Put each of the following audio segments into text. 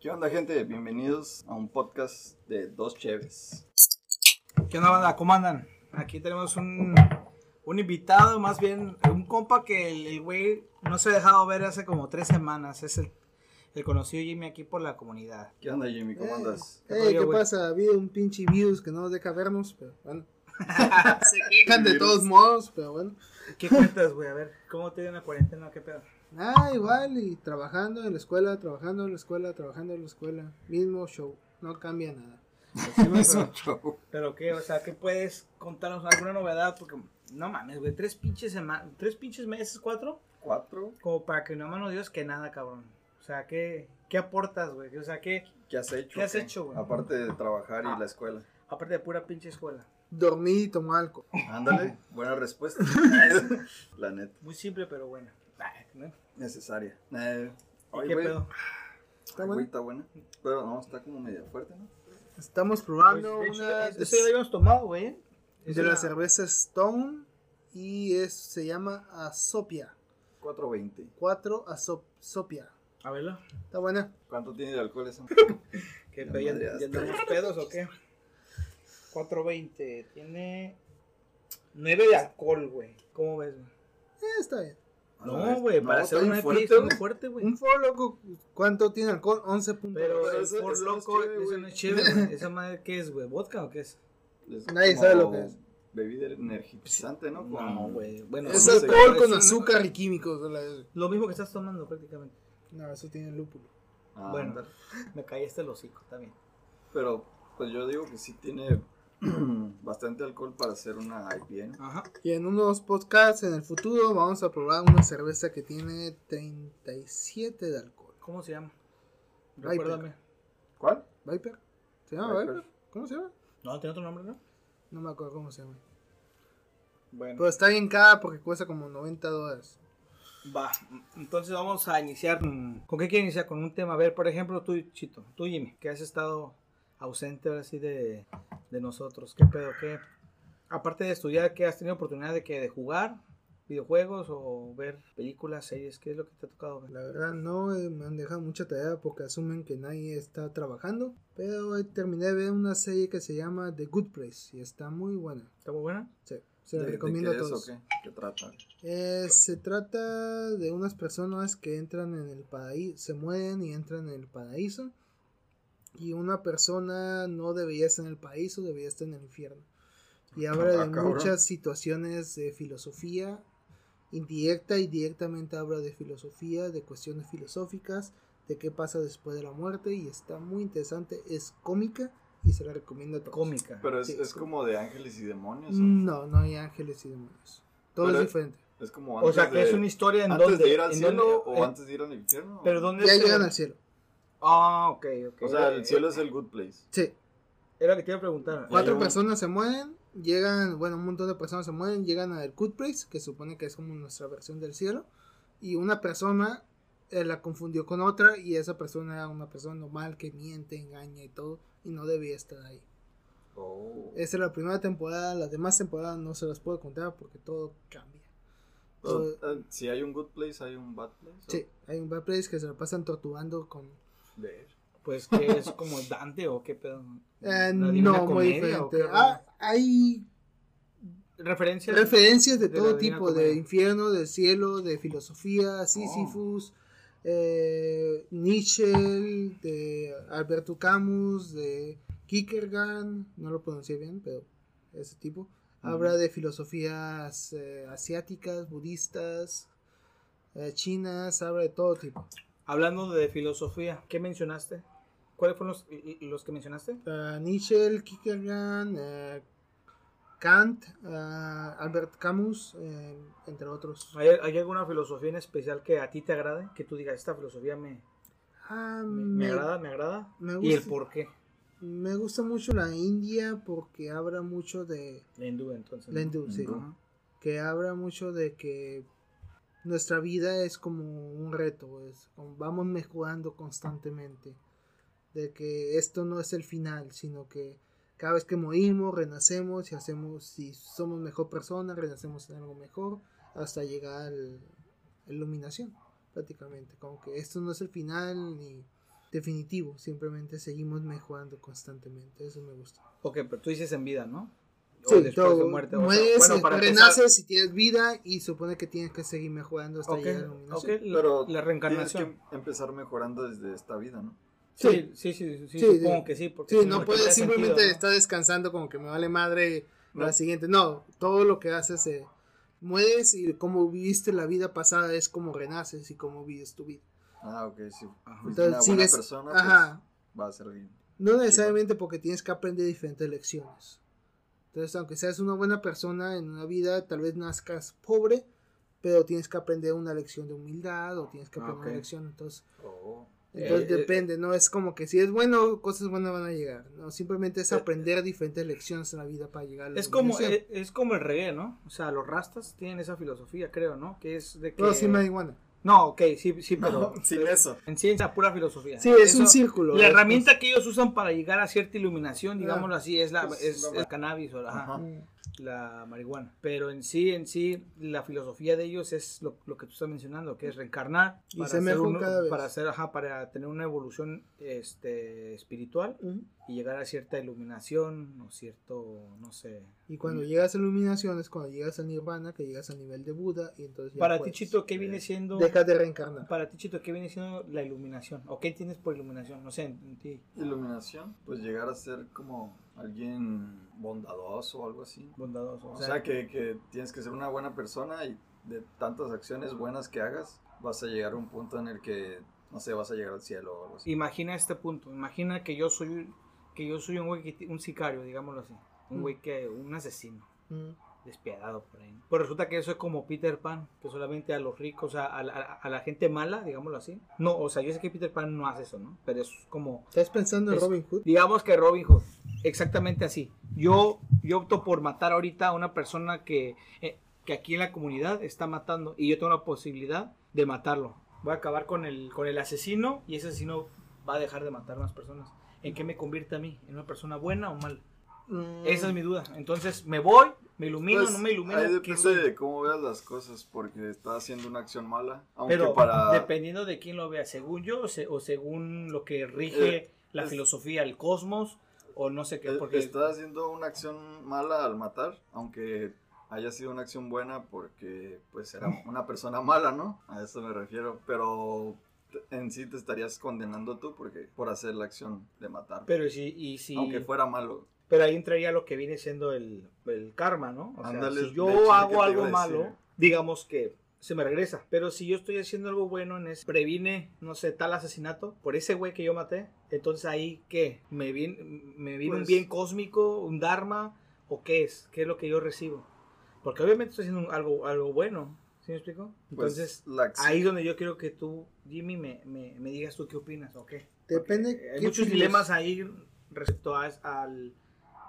¿Qué onda, gente? Bienvenidos a un podcast de Dos Cheves. ¿Qué onda, banda? ¿Cómo andan? Aquí tenemos un, un invitado, más bien un compa que el el güey no se ha dejado ver hace como tres semanas. Es el, el conocido Jimmy aquí por la comunidad. ¿Qué onda, Jimmy? ¿Cómo andas? ¿Qué Ey, rollo, ¿qué pasa? Ha habido un pinche virus que no nos deja vernos, pero bueno. Se quejan de todos modos, pero bueno. ¿Qué cuentas, güey? A ver, ¿cómo te dio la cuarentena? ¿Qué pedo? Ah, igual, y trabajando en la escuela, trabajando en la escuela, trabajando en la escuela. Mismo show, no cambia nada. Es un show. ¿Pero qué? O sea, ¿qué puedes contarnos alguna novedad? Porque, no mames, güey, tres pinches semanas, tres pinches meses, cuatro, ¿Cuatro? como para que no mano Dios que nada, cabrón. O sea, ¿qué, qué aportas, güey? O sea, ¿qué, ¿Qué has hecho? ¿Qué has qué? hecho, güey? Aparte de trabajar y Ah. la escuela. aparte de pura pinche escuela? Dormí y tomé alcohol. Ándale, buena respuesta. la neta, Muy simple, pero buena. Necesaria. Eh, ¿Y oye, qué pedo? ¿Está bueno? está buena. Pero no, está como media fuerte, ¿no? Estamos Pues, probando hecho, una eso ya lo habíamos tomado, güey. ¿eh? De la cerveza Stone y es, se llama Asopia. 420. 4 Asopia. A verlo. Está buena. ¿Cuánto tiene de alcohol esa? ¿Qué pedo? ¿Ya, ya andamos pedos o qué? 420. Tiene 9 de alcohol, güey. ¿Cómo ves, güey? Eh, está bien. No, güey, para hacer está una fuerte, muy güey. fuerte, güey. Un Four Loco, ¿cuánto tiene alcohol? 11 puntos. Pero Pero el eso- no es loco, chévere, eso güey. no es chévere. ¿Esa madre qué es, güey? ¿Vodka o qué es? Es Nadie como sabe lo que es. Bebida energizante, ¿no? No, Con- güey. Bueno, Es no alcohol es con un- azúcar y químicos. lo mismo que estás tomando prácticamente. No, eso tiene lúpulo. Ah, bueno, ándale. me caíste el hocico, está bien. Pero, pues yo digo que sí tiene bastante alcohol para hacer una IPA. ¿no? Ajá. Y en unos podcasts en el futuro vamos a probar una cerveza que tiene 37 de alcohol. ¿Cómo se llama? Viper. Recuérdame. ¿Cuál? ¿Viper? ¿Se llama Viper. Viper? ¿Cómo se llama? No, tiene otro nombre, ¿no? No me acuerdo cómo se llama. Bueno. Pero está bien cara porque cuesta como 90 dólares. Va, entonces vamos a iniciar. con- ¿Con qué quieres iniciar? Con un tema. A ver, por ejemplo, tú, Chito, tú, Jimmy, que has estado ausente ahora sí de, de nosotros. ¿Qué pedo? ¿Qué? Aparte de estudiar, ¿qué has tenido oportunidad de que de jugar videojuegos o ver películas, series? ¿Qué es lo que te ha tocado ver? La verdad no eh, me han dejado mucha tarea porque asumen que nadie está trabajando. Pero eh, terminé de ver una serie que se llama The Good Place y está muy buena. ¿Está muy buena? Sí, se la ¿De- de recomiendo qué a es o todos. qué? ¿Qué trata? Eh, se trata de unas personas que entran en el paraíso, se mueren y entran en el paraíso. Y una persona no debería estar en el paraíso, debería estar en el infierno. Y habla Ah, de cabrón. muchas situaciones de filosofía, indirecta y directamente habla de filosofía, de cuestiones filosóficas, de qué pasa después de la muerte. Y está muy interesante, es cómica y se la recomiendo a todos. Cómica. Pero es, Sí, es como de ángeles y demonios. ¿o? No, no hay ángeles y demonios. Todo Pero- es diferente. Es como o antes sea, que de, es una historia en antes donde... de ir al cielo donde- o eh, antes de ir al infierno. Pero ¿dónde Ya se- llegan al cielo. Ah, ok, ok. O sea, Eh, el cielo es el good place. Sí. Era lo que te iba a preguntar. Cuatro personas se mueren, llegan, bueno, un montón de personas se mueren, llegan al Good Place, que supone que es como nuestra versión del cielo, y una persona eh, la confundió con otra, y esa persona era una persona normal que miente, engaña y todo, y no debía estar ahí. Oh. Esa es la primera temporada, las demás temporadas no se las puedo contar porque todo cambia. Pero, eh, si hay un good place, hay un bad place. ¿o? Sí, hay un Bad Place que se la pasan torturando con... Ver. Pues que es como Dante o qué pedo. Eh, ¿La Divina no, muy diferente. Ah, hay referencias. referencias de, todo tipo, de infierno, de cielo, de filosofía, Sísifus, eh, Nietzsche, de Alberto Camus, de Kierkegaard, no lo pronuncié bien, pero ese tipo. Habla de filosofías eh, asiáticas, budistas, eh, chinas, habla de todo tipo. Hablando de filosofía, ¿qué mencionaste? ¿Cuáles fueron los, los que mencionaste? Uh, Nietzsche, Kierkegaard, eh, Kant, eh, Albert Camus, eh, entre otros. ¿Hay, hay alguna filosofía en especial que a ti te agrade? Que tú digas, esta filosofía me, Ah, me, me agrada, me agrada. me ¿Y el gusta. por qué? Me gusta mucho la India porque habla mucho de La hindú, entonces. la ¿no? hindú, sí, que habla mucho de que nuestra vida es como un reto, es como vamos mejorando constantemente, de que esto no es el final, sino que cada vez que morimos renacemos y hacemos, si somos mejor persona, renacemos en algo mejor hasta llegar a la iluminación, prácticamente, como que esto no es el final ni definitivo, simplemente seguimos mejorando constantemente, eso me gusta. Ok, pero tú dices en vida, ¿no? O Sí, después todo, de muerte. o sea, mueres, bueno, para empezar- renaces y tienes vida y supone que tienes que seguir mejorando hasta Ok, llegar a la ok, iluminación. la- Pero la reencarnación. Tienes que empezar mejorando desde esta vida, ¿no? Sí, sí, sí, sí, Sí, supongo sí. que sí. Porque Sí, si no puedes sentido, simplemente ¿no? estar descansando como que me vale madre No. la siguiente. No, todo lo que haces se mueres y como viviste la vida pasada es como renaces y como vives tu vida. Ah, ok, sí. Ajá. Entonces una sigues, buena persona, ajá, pues va a ser bien. no necesariamente porque tienes que aprender diferentes lecciones. Entonces, aunque seas una buena persona en una vida, tal vez nazcas pobre, pero tienes que aprender una lección de humildad o tienes que Ah, aprender una lección. Entonces, Oh. entonces Eh, eh, depende, no es como que si es bueno, cosas buenas van a llegar. No, simplemente es Eh, aprender diferentes lecciones en la vida para llegar a la Es como, es, es como el reggae, ¿no? O sea, los rastas tienen esa filosofía, creo, ¿no? Que es de que... Pero sin marihuana. No, ok, sí, sí, pero... No, sin eso. En ciencia, pura filosofía. Sí, es Eso- un círculo. La es- herramienta que ellos usan para llegar a cierta iluminación, Ah. digámoslo así, es la Pues, es, la- el cannabis o la, ajá, Ajá. Mm. La marihuana. Pero en sí, en sí, la filosofía de ellos es lo, lo que tú estás mencionando, que es reencarnar Y para ser hacer mejor un- cada vez. para hacer, ajá, para tener una evolución este espiritual y llegar a cierta iluminación o cierto, no sé. Y cuando llegas a iluminación es cuando llegas a nirvana, que llegas al nivel de Buda y entonces ya Para ti, Chito, ¿qué viene siendo? Dejas de reencarnar. Para ti, Chito, ¿qué viene siendo la iluminación? ¿O qué entiendes por iluminación? No sé, en, en ti, Iluminación, pues llegar a ser como alguien bondadoso o algo así. bondadoso. O sea, que, que tienes que ser una buena persona y de tantas acciones buenas que hagas, vas a llegar a un punto en el que, no sé, vas a llegar al cielo o algo así. Imagina este punto. Imagina que yo soy que yo soy un güey un sicario, digámoslo así. Un Mm. güey que un asesino Mm. despiadado por ahí. Pues resulta que eso es como Peter Pan, que solamente a los ricos, a, a a la gente mala, digámoslo así. No, o sea, yo sé que Peter Pan no hace eso, ¿no? Pero es como ¿Estás pensando en Robin Hood? digamos que Robin Hood, exactamente así. Yo yo opto por matar ahorita a una persona que eh, que aquí en la comunidad está matando y yo tengo la posibilidad de matarlo. Voy a acabar con el con el asesino y ese asesino va a dejar de matar a más personas. ¿En qué me convierte a mí? ¿En una persona buena o mala? Esa es mi duda. Entonces, ¿me voy? ¿Me ilumino? Pues, ¿No me ilumino? Ahí ¿Qué depende de cómo veas las cosas, porque estás haciendo una acción mala. Aunque Pero para... dependiendo de quién lo vea, según yo o, se- o según lo que rige Eh, la es- filosofía, el cosmos, o no sé qué. Eh, Porque Estás haciendo una acción mala al matar, aunque haya sido una acción buena porque pues era una persona mala, ¿no? A eso me refiero, pero en sí te estarías condenando tú porque por hacer la acción de matar, Pero si, y si, aunque fuera malo. pero ahí entraría lo que viene siendo el, el karma, ¿no? O sea, si yo hecho, hago algo malo, digamos que se me regresa. Pero si yo estoy haciendo algo bueno en ese, previne, no sé, tal asesinato por ese güey que yo maté, entonces ahí, ¿qué? ¿Me viene, me viene un Pues- bien cósmico, un dharma, o qué es? ¿Qué es lo que yo recibo? Porque obviamente estoy haciendo un- algo, algo bueno, ¿sí me explico? Pues, Entonces, acción- ahí es donde yo quiero que tú, Jimmy, me, me, me digas tú qué opinas, ¿o qué? Depende Porque Hay muchos filos- dilemas ahí respecto a, al,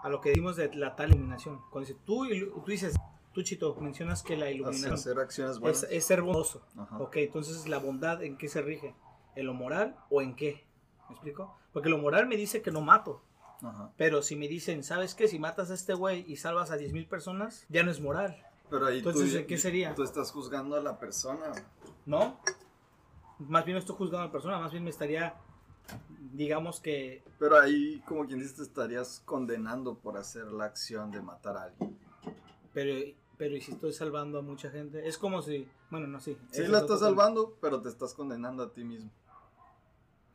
a lo que dimos de la tal iluminación. Cuando dices, tú, tú dices, tú Chito, mencionas que la iluminación hacer acciones es, buenas. es ser bondoso. Ajá. Ok, entonces la bondad, ¿en qué se rige? ¿En lo moral o en qué? ¿Me explico? Porque lo moral me dice que no mato. Ajá. Pero si me dicen, ¿sabes qué? Si matas a este güey y salvas a 10.000 personas, ya no es moral. Pero ahí Entonces, tú, ¿en qué sería? Tú estás juzgando a la persona. ¿No? Más bien no estoy juzgando a la persona, más bien me estaría, digamos que Pero ahí, como quien dice, te estarías condenando por hacer la acción de matar a alguien. Pero, pero ¿y si estoy salvando a mucha gente? Es como si, bueno, no, sí. Sí, la estás tema. salvando, pero te estás condenando a ti mismo.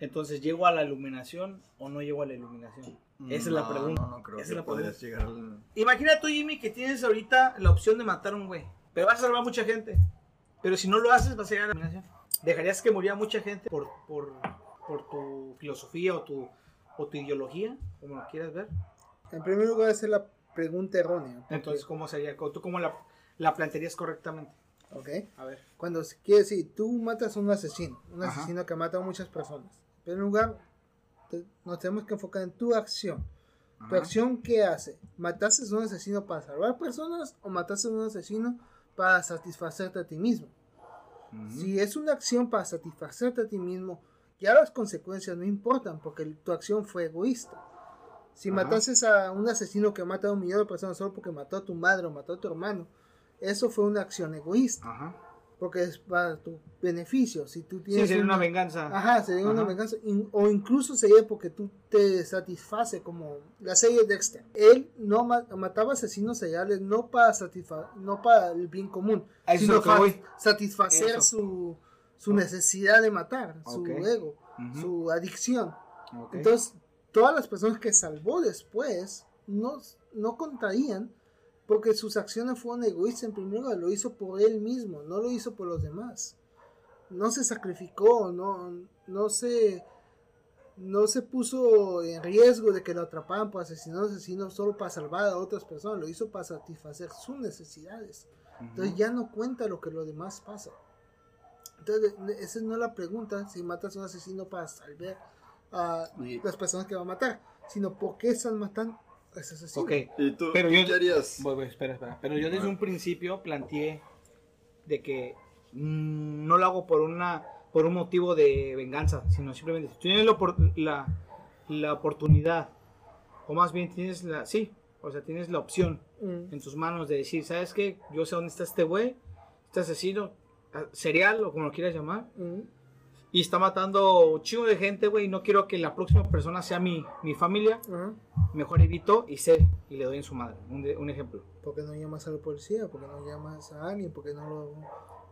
Entonces, ¿llego a la iluminación o no llego a la iluminación? Esa es la pregunta. No, no creo Esa que la podrías llegar al... Imagina tú, Jimmy, que tienes ahorita la opción de matar a un güey. Pero vas a salvar a mucha gente. Pero si no lo haces, vas a llegar a la iluminación. ¿Dejarías que muriera mucha gente por, por, por tu filosofía o tu, o tu ideología? Como lo quieras ver. En primer lugar, esa es la pregunta errónea. Entonces, ¿cómo sería? ¿Tú cómo la, la plantearías correctamente? ¿ok? A ver. Cuando quiere decir, tú matas a un asesino, un Ajá. asesino que mata a muchas personas. En primer lugar, te- nos tenemos que enfocar en tu acción. ¿Tu Ajá. acción qué hace? ¿Mataste a un asesino para salvar personas o mataste a un asesino para satisfacerte a ti mismo? Si es una acción para satisfacerte a ti mismo, ya las consecuencias no importan porque tu acción fue egoísta. Si Ajá. matases a un asesino que mata a un millón de personas solo porque mató a tu madre o mató a tu hermano, eso fue una acción egoísta. Ajá. porque es para tu beneficio. Si tú Sí, tienes sería una una- venganza. Ajá, sería una Ajá. venganza. in- o incluso sería porque tú te satisface como la serie Dexter. Él no ma- mataba asesinos seriales no para no para el bien común, eso sino para satisfacer Eso. su, su necesidad de matar, su Ok. ego, Ujú. su adicción. Ok. Entonces, todas las personas que salvó después no, no contarían porque sus acciones fueron egoístas. En primer lugar, lo hizo por él mismo, no lo hizo por los demás. No se sacrificó, no, no se no se puso en riesgo de que lo atraparan por asesinar asesino solo para salvar a otras personas, lo hizo para satisfacer sus necesidades. Entonces ya no cuenta lo que lo demás pasa. Entonces, esa no es la pregunta si matas a un asesino para salvar a las personas que va a matar, sino por qué están matando a ese asesino. Ok. ¿Y tú Pero yo- qué harías? Voy, voy, espera, espera. Pero yo desde un principio planteé de que mm, no lo hago por una por un motivo de venganza, sino simplemente si tienes la, la oportunidad, o más bien tienes la, sí, o sea, tienes la opción Mm, en tus manos de decir, ¿sabes qué? Yo sé dónde está este güey, este asesino ah, serial o como lo quieras llamar, mm, y está matando un chingo de gente, güey, y no quiero que la próxima persona sea mi, mi familia, ajá. mejor evito y sé, y le doy en su madre, un, de- un ejemplo. ¿Por qué no llamas a la policía? ¿Por qué no llamas a alguien? ¿Por qué no lo.?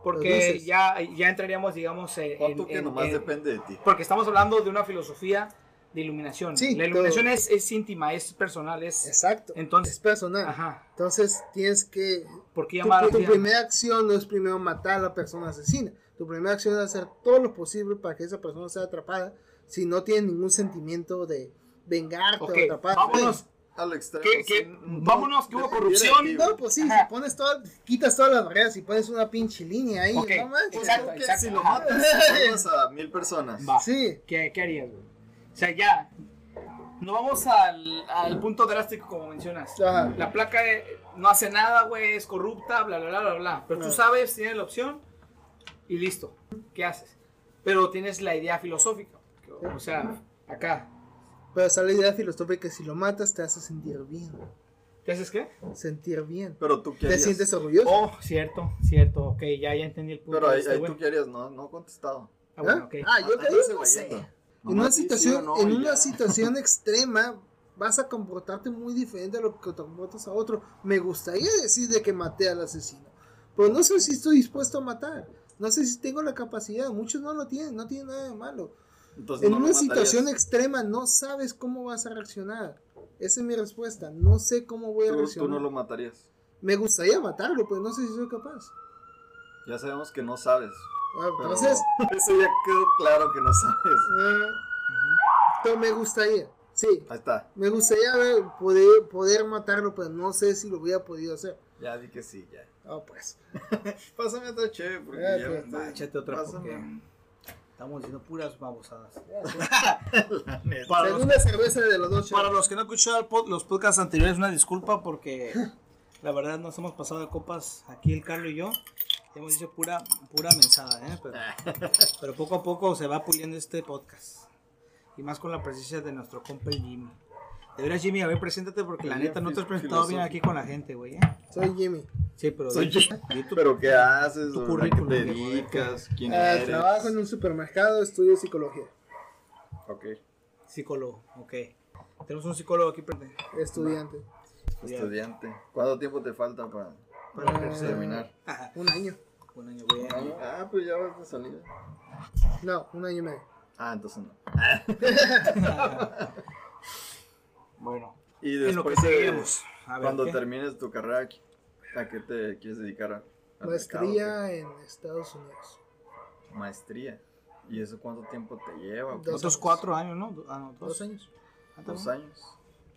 Porque Lo ya, ya entraríamos, digamos, en, en- tú que en- nomás en- depende de ti. Porque estamos hablando de una filosofía de iluminación. Sí, la iluminación es, es íntima, es personal, es... Exacto. Entonces- es personal. Ajá. Entonces tienes que. ¿Por qué Tu, llamar tu así? primera acción no es primero matar a la persona asesina. Tu primera acción es hacer todo lo posible para que esa persona sea atrapada si no tiene ningún sentimiento de vengarte Ok, o atraparte. vámonos. Al extremo. ¿Qué- Vámonos, que hubo corrupción. No, pues sí, si pones todo, quitas todas las barreras y pones una pinche línea ahí, Ok, no manches. exacto, exacto. Si lo matas, salvas a mil personas. Va. Sí, ¿Qué, qué harías, güey? O sea, ya. No vamos al, al punto drástico como mencionas. Ajá. La placa eh, no hace nada, güey, es corrupta, bla, bla, bla, bla, bla. Pero tú Ah. sabes, tienes la opción y listo. ¿Qué haces? Pero tienes la idea filosófica. O sea, acá. pero esa es la idea filosófica que si lo matas te hace sentir bien. ¿Qué haces qué? Sentir bien. Pero tú qué Te harías. sientes orgulloso. Oh, cierto, cierto. Ok, ya, ya entendí el punto. Pero de ahí, este ahí tú qué harías, no, no he contestado. Ah, bueno, ¿Ah? ok. Ah, yo Ah, te güey no sé. En una sí situación, no, en una situación extrema vas a comportarte muy diferente a lo que te comportas a otro. Me gustaría decir de que maté al asesino, pero no sé si estoy dispuesto a matar. No sé si tengo la capacidad. Muchos no lo tienen, no tienen nada de malo. Entonces, En no una situación extrema no sabes cómo vas a reaccionar. Esa es mi respuesta. No sé cómo voy a Tú, reaccionar. tú no lo matarías. Me gustaría matarlo, pero no sé si soy capaz. Ya sabemos que no sabes. Ah, pero Entonces, Eso ya quedó claro que no sabes. pero me gustaría. Sí, Ahí está. Me gustaría ver, poder, poder matarlo, pero no sé si lo hubiera podido hacer. Ya di que sí, ya. Ah, pues. Pásame otra chévere porque Ah, ya pues, me échate otra Pásame. porque estamos diciendo puras babosadas. La neta. Para los, Segunda cerveza de los dos para chavos. los que no han escuchado el pod- los podcasts anteriores, una disculpa porque la verdad nos hemos pasado de copas aquí el Carlos y yo. Hemos dicho pura, pura mensada, ¿eh? pero, pero poco a poco se va puliendo este podcast. Y más con la presencia de nuestro compa el Jimmy. De veras, Jimmy, a ver, preséntate porque la neta no te has presentado bien aquí con la gente, güey. ¿eh? Soy Jimmy. Sí, pero Soy tu- Pero ¿qué haces? tu ¿A qué currículum, te dedicas? ¿Quién Ah, eres? trabajo en un supermercado, estudio psicología. Ok. Psicólogo, ok. Tenemos un psicólogo aquí presente. Estudiante. Estudiante. ¿Cuánto tiempo te falta para, Para Ah, ejercer. terminar? Un año. Un año. Ah, pues ya vas de salida. No, un año y medio. Ah, entonces no. Bueno, Y en lo que después de- seguimos. A ver, cuando ¿qué? termines tu carrera, ¿a qué te quieres dedicar? ¿Al mercado, Maestría en Estados Unidos. Maestría. ¿Y eso cuánto tiempo te lleva? Dos Otros años. cuatro años, ¿no? Ah, no, Dos años. Ah, Dos años.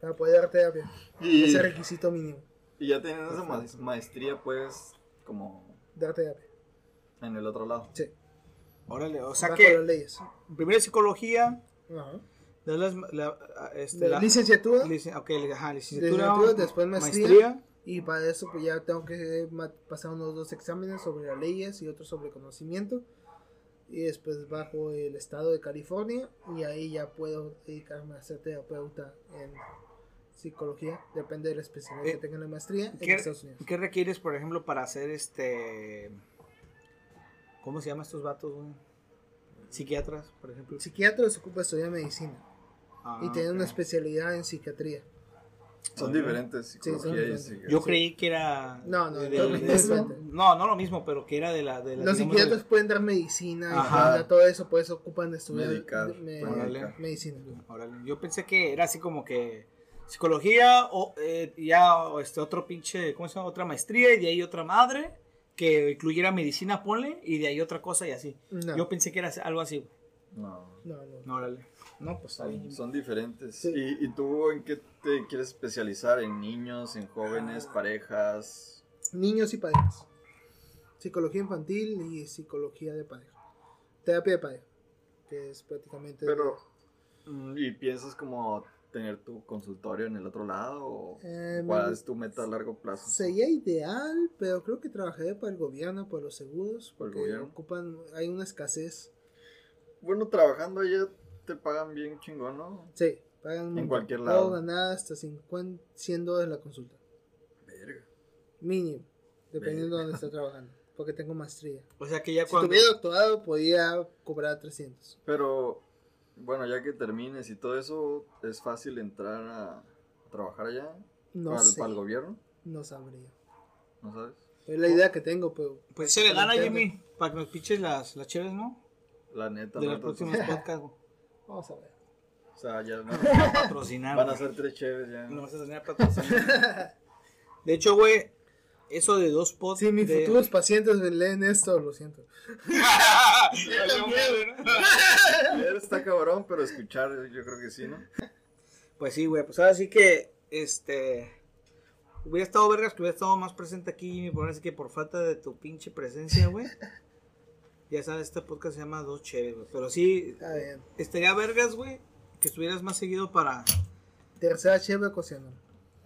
Para poder dar terapia. Y, Ese requisito mínimo. y ya teniendo esa ma- maestría, pues, como Dar terapia. en el otro lado. Sí. Órale, o sea Bajo que las leyes. primero psicología, Ajá. de las, la, este, De la- licenciatura. licen- ok, ajá, licenciatura, Licenciatura, después maestría. maestría. Y para eso pues ya tengo que ma- pasar unos dos exámenes sobre las leyes y otro sobre conocimiento. Y después bajo el estado de California y ahí ya puedo dedicarme a ser terapeuta en psicología. Depende de la especialidad Eh, que tenga en la maestría en ¿Qué, Estados Unidos. qué requieres, por ejemplo, para hacer este ¿Cómo se llaman estos vatos, güey? Psiquiatras, por ejemplo. Psiquiatra se ocupa de estudiar medicina Ah, y tiene ok. una especialidad en psiquiatría. Son Ajá. diferentes, son psicología y diferentes. psiquiatría. Yo creí que era. No, no, de- no, de- no, de- no. no, no lo mismo, pero que era de la. De la Los psiquiatras de- pueden dar medicina y Ajá. todo eso, por eso ocupan de estudiar Medicar, me- pueden medicar. medicina. Órale, Yo pensé que era así como que psicología o eh, ya o este otro pinche, ¿cómo se llama? Otra maestría y de ahí otra madre que incluyera medicina, ponle, y de ahí otra cosa y así. No, Yo pensé que era algo así. güey. No, no, no. No, pues está son, bien. son diferentes. Sí. ¿Y, ¿Y tú en qué te quieres especializar? ¿En niños, en jóvenes, parejas? Niños y parejas. Psicología infantil y psicología de pareja. Terapia de pareja. Que es prácticamente. Pero, mm, ¿y piensas como tener tu consultorio en el otro lado? ¿O Eh, cuál es tu meta a largo plazo? Sería ideal, pero creo que trabajaré para el gobierno, por los seguros, ¿Por el porque gobierno? ocupan, hay una escasez. Bueno, trabajando allá te pagan bien chingón, ¿no? Sí, pagan montón. cualquier Puedo lado. ganar hasta 50, 100 dólares la consulta. Verga. Mínimo, dependiendo de dónde esté trabajando, porque tengo maestría. O sea que ya Si cuando. tuviera doctorado, podía cobrar 300. Pero, bueno, ya que termines y todo eso, ¿es fácil entrar a trabajar allá? No ¿Para, sé, para el gobierno? no sabría. ¿No sabes? Es la idea que tengo, pero... Pues se le gana. Jimmy, para que nos piches las, las chéves, ¿no? La neta, De no, los próximos podcasts, güey. Vamos a ver. O sea, ya van, Para patrocinar. van a ser tres chéves ya. No vas a tener patrocinar. De hecho, güey, eso de dos pods. Si mis de... futuros pacientes leen esto, lo siento. Está cabrón, pero escuchar yo creo que sí, ¿no? Pues sí, güey, pues ahora sí que, este, hubiera estado vergas que hubiera estado más presente aquí, Jimmy, por ahora sí que por falta de tu pinche presencia, güey. Ya sabes, este podcast se llama Dos Chéves, güey. Pero sí, Está bien. estaría vergas, güey, que estuvieras más seguido para... Tercera chévere cociendo.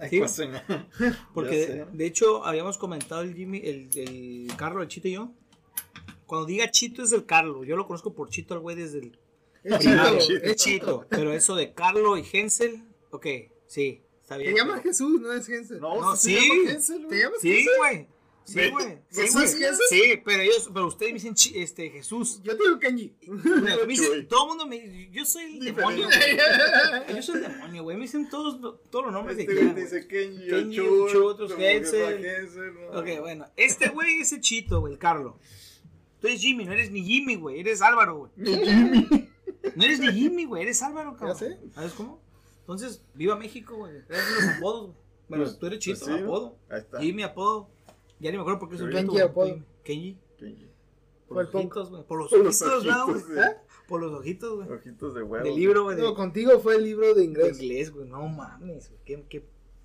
Sí. Pues. Porque, de, de hecho, habíamos comentado el Jimmy, el, el Carlos, el Chito y yo. Cuando diga Chito es el Carlos. Yo lo conozco por Chito al güey desde el Es primario. Chito, Es Chito. Pero eso de Carlo y Hensel, ok, sí, está bien. Te llamas Jesús, no es Hensel. No, No, sí. sí. se llama Hensel, ¿Te llamas Sí, Hensel? güey. Sí, güey. Sí, ¿Jesús güey. Hensel? Sí, pero ellos, pero ustedes me dicen este Jesús. Yo te digo Kenji. Me dicen- Chuy. todo el mundo me dice, yo soy el demonio. Yo soy el demonio, güey. Me dicen todos, todos los nombres Este de güey quién. te dice Kenji, Kenji, Chuy, otros ¿no? Ok, bueno. Este güey es el chito, güey, el Carlos. Tú eres Jimmy, no eres ni Jimmy, güey. Eres Álvaro, güey. No eres ni Jimmy, güey. Eres Álvaro, cabrón. sé. ¿Sabes cómo? Entonces, viva México, güey. Eres los apodos, güey. Bueno, Pues- tú eres pues chito, sí, ¿no? apodo. Ahí está. Jimmy, apodo. Ya ni me acuerdo por qué es un Kenji, güey. apodo. Kenji. Kenji. Por los ojitos, güey. Por los ojitos, ¿no, güey? ojitos, ¿Eh? Por los ojitos, güey. Ojitos de huevo. Del libro, güey. de- No, contigo fue el libro de de inglés. inglés, güey. No mames, güey. Qué, qué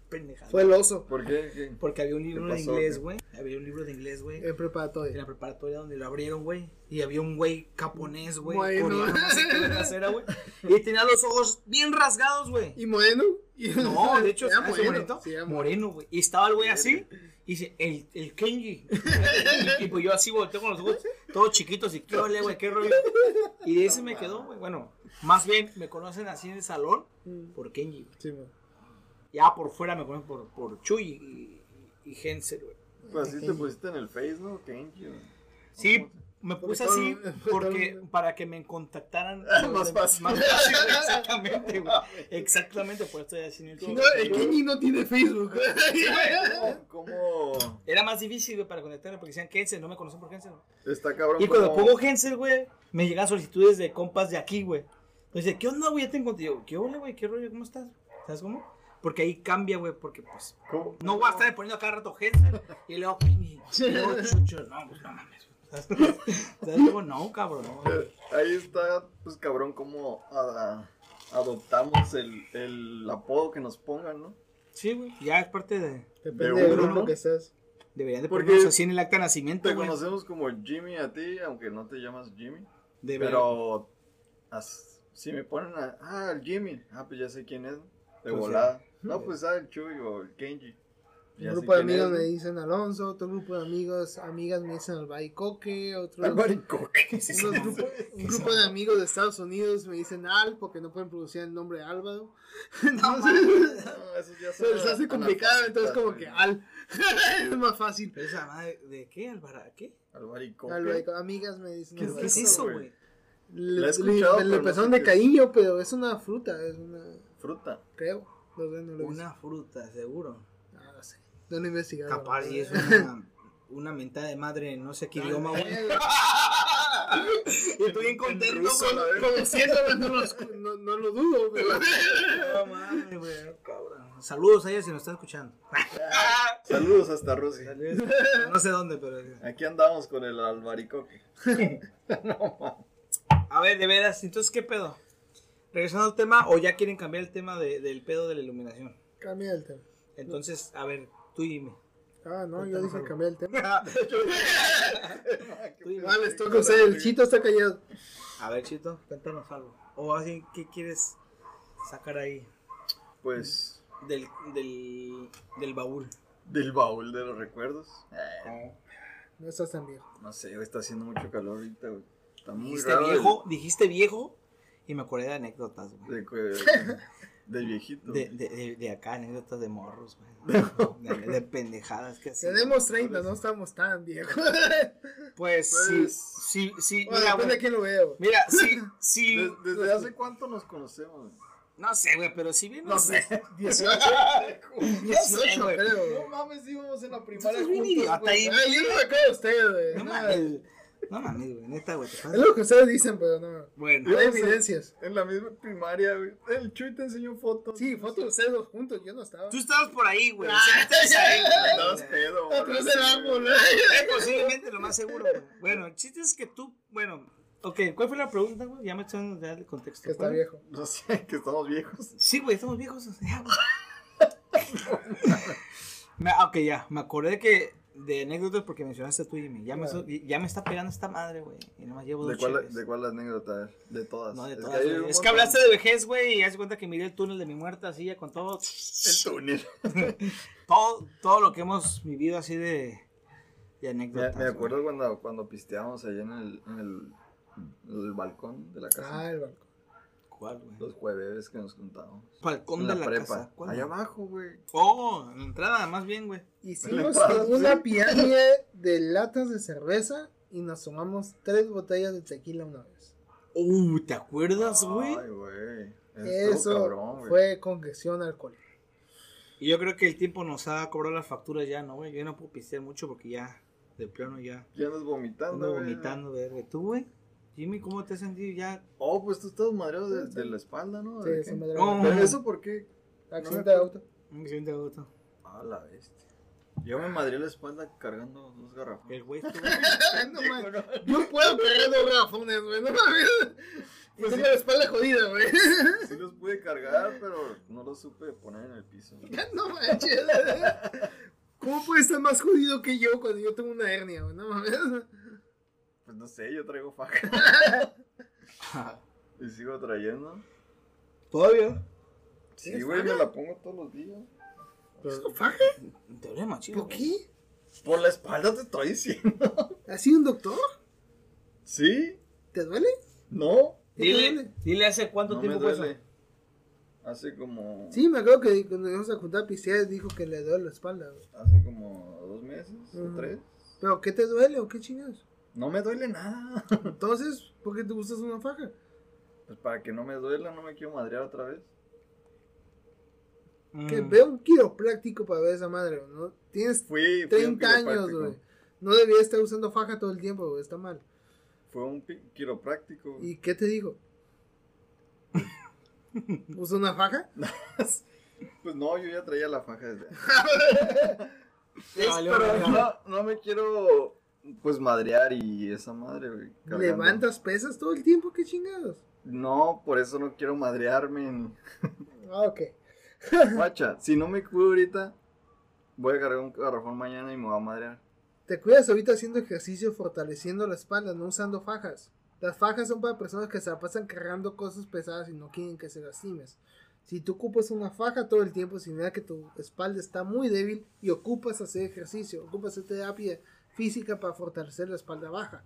pendejada. Fue el oso ¿Por qué? ¿Qué? Porque había un libro de inglés, güey. Había un libro de inglés, güey. en En preparatoria. la preparatoria donde lo abrieron, güey. Y había un güey japonés, güey. Bueno. Coreano, no sé qué vergas era, güey. Y tenía los ojos bien rasgados, güey. ¿Y moreno? Y- No, de hecho, Era ¿sabes moreno. bonito? Sí, era moreno, güey. Y estaba el güey así. Y dice, el, el Kenji. y, pues yo así volteo con los ojos todos chiquitos y qué ole, güey, qué rollo. Y de ese me quedó, güey. Bueno, más bien me conocen así en el salón Mm, por Kenji. güey. Sí, mo. Ya por fuera me conocen por, por Chuy y, y, Hensel, güey. Pues así te pusiste en el Face, ¿no? Kenji. Sí, ¿Cómo me puse así porque para que me contactaran Más fácil. Más fácil, exactamente, güey. Exactamente, por eso estoy haciendo el no, el Kenji no tiene Facebook. ¿Cómo, cómo Era más difícil, güey, para conectarme porque decían Hensel, no me conocen por Hensel. güey. está cabrón? Y cuando pongo Hensel, güey, me llegan solicitudes de compas de aquí, güey. Entonces, ¿qué onda, güey? Ya te encontré. Yo, ¿qué onda, güey? ¿Qué rollo? ¿Cómo estás? ¿Sabes cómo? Porque ahí cambia, güey, porque pues cómo- no voy a estar poniendo cada rato Hensel y luego Kenji. y luego Chucho. No, pues no mames. güey. ¿Sabes? ¿Sabes cómo? No, cabrón. Ahí está, pues cabrón, cómo a- adoptamos el, el apodo que nos pongan, ¿no? Sí, güey. Ya es parte de. Depende De del grupo ¿no? que estás. Deberían de Porque ponernos así en el acta de nacimiento, Te güey. conocemos como Jimmy a ti, aunque no te llamas Jimmy. Debería- Pero as- si me ponen a, ah, el Jimmy, ah, pues ya sé quién es, de Pues, volada. No, pues el Chuy o el Kenji. Un grupo de amigos me dicen Alonso, otro grupo de amigos, amigas me dicen albaricoque, otro Albaricoque. unos grupo- un grupo de amigos de Estados Unidos me dicen Al porque no pueden pronunciar el nombre de Álvaro. Entonces, No, eso ya se les hace complicado, entonces como que Al es más fácil. Pero esa madre, ¿de qué, Alvara? ¿Qué? Albaricoque. Albarico- amigas me dicen ¿Qué es ¿Qué es albaricoque. eso, güey? Le, le- escuchado, le sé de cariño, pero es una fruta, es una, Fruta. creo. No sé, no lo he visto. Una fruta, seguro. Ah, no sé. No lo investigado. Capaz y es una, una mentada de madre no sé qué idioma, güey. Y estoy bien contento ruso, con- no, no, no lo dudo. No mames, güey, cabrón. Saludos a ella si nos está escuchando. Saludos hasta Rusia. No sé dónde, pero. Aquí andamos con el albaricoque. A ver, de veras, entonces, ¿qué pedo? Regresando al tema, o ya quieren cambiar el tema de- del pedo de la iluminación. Cambia el tema. Entonces, a ver, tú dime. Ah, no, yo dije cambiar el tema. Tú dime. Ah, les toca usar, el chito está callado. A ver, Chito, cuéntanos algo. O así, ¿qué quieres sacar ahí Pues del, del, del baúl? del baúl de los recuerdos. Eh, No estás tan viejo. no sé, está haciendo mucho calor ahorita, güey. Está muy Dijiste raro. viejo, dijiste viejo y me acordé de anécdotas, güey. de del viejito. De, de, de, de acá, anécdotas de morros, güey. De, de pendejadas que así. Tenemos 30, no estamos tan viejos. Pues, Pues- sí, sí, sí. Bueno, Mira, depende de quién lo güey. Mira, sí, sí. Des- ¿Desde hace cuánto nos conocemos? güey? No sé, güey, pero si bien. No sé. 18, No sé, 18 güey. No mames, íbamos en la primaria Estás bien juntos, idiota ahí. Ay, yo no me acuerdo de usted, güey. No No, mames. No mames, güey, neta, güey. Es lo que ustedes dicen, pero no. Bueno, No hay evidencias. En la misma primaria, güey. El Chuy te enseñó fotos. Sí, fotos de ustedes dos juntos, yo no estaba. tú estabas por ahí, güey. Ah, Sí, estabas pedo, güey. Atrás del árbol, Eh, Posiblemente lo más seguro, güey. Bueno, el chiste es que tú, bueno, ok, ¿cuál fue la pregunta, güey? Ya me estoy dando el contexto. Que está viejo. No sé, que estamos viejos. Sí, güey, estamos viejos. o sea, güey. Me- ok, ya, me acordé que de anécdotas porque mencionaste tú, Jimmy. Ya, me, ya me está pegando esta madre, güey. Y nomás llevo ¿De dos cuál. ¿De cuál anécdota? De todas. No, de Es todas, que hablaste de vejez, güey, y hace cuenta que miré el túnel de mi muerte así, ya con todo, El túnel. todo, todo lo que hemos vivido así de, de anécdotas. me acuerdo cuando, cuando pisteábamos allá en el, en el, el balcón de la casa. Ah, el balcón. ¿Cuál, güey? Los jueves que nos juntábamos. Balcón En de la, la, prepa. casa. ¿Cuál, Allá abajo, güey. Oh, en la entrada, más bien, güey. Hicimos entrada, una sí. pirámide de latas de cerveza y nos tomamos tres botellas de tequila una vez. Uh, ¿te acuerdas, güey? Ay, güey. Eso Eso cabrón, güey. fue congestión alcohólica. Y yo creo que el tiempo nos ha cobrado las facturas ya, ¿no, güey? Yo no puedo pistear mucho porque ya, de plano ya, Ya andas vomitando, ando güey. vomitando, verga. ¿Tú, güey? Jimmy, ¿cómo te has sentido ya? Oh, pues tú estás madreado de, de la espalda, ¿no? Sí, ¿De se qué? me No. ¿Pero eso por qué? Accidente de auto. Un accidente de auto. Ah, la bestia. Yo me madré la espalda cargando dos garrafones. El güey no, man. Yo puedo cargar dos garrafones, güey. No mames. Y tengo la espalda jodida, güey. Sí los pude cargar, pero no los supe poner en el piso. güey. No manches. ¿Cómo puede estar más jodido que yo cuando yo tengo una hernia, güey? No mames. Pues no sé, yo traigo faja. y sigo trayendo. ¿Todavía? Sí, ¿Tienes güey, me la pongo todos los días. ¿Eso faja? Te duele machito. ¿Por qué? Por la espalda te estoy diciendo. ¿Has sido un doctor? ¿Sí? ¿Te duele? ¿No? ¿Qué te Dile, duele? dile hace cuánto No me tiempo fue eso. Hace como. Sí, me acuerdo que cuando íbamos a juntar pisteas dijo que le duele la espalda, güey. Hace como dos meses o tres. ¿Pero qué te duele o qué chingados? No me duele nada. Entonces, ¿por qué te gustas una faja? Pues para que no me duela, no me quiero madrear otra vez. Que Mm. veo un quiropráctico para ver esa madre, ¿no? Tienes Fui, fui a un 30 años, güey. No debías estar usando faja todo el tiempo, güey. Está mal. Fue un quiropráctico. ¿Y qué te digo? ¿Usa una faja? Pues no, yo ya traía la faja desde. Pero verga. no, no me quiero pues madrear y esa madre, güey. cargando. ¿Levantas pesas todo el tiempo? ¿Qué chingados? No, por eso no quiero madrearme. ni- Ah, ok. Guacha, si no me cuido ahorita, voy a cargar un garrafón mañana y me voy a madrear. Te cuidas ahorita haciendo ejercicio, fortaleciendo la espalda, no usando fajas. Las fajas son para personas que se la pasan cargando cosas pesadas y no quieren que se lastimes. Si tú ocupas una faja todo el tiempo, significa que tu espalda está muy débil y ocupas hacer ejercicio, ocupas hacer terapia física para fortalecer la espalda baja.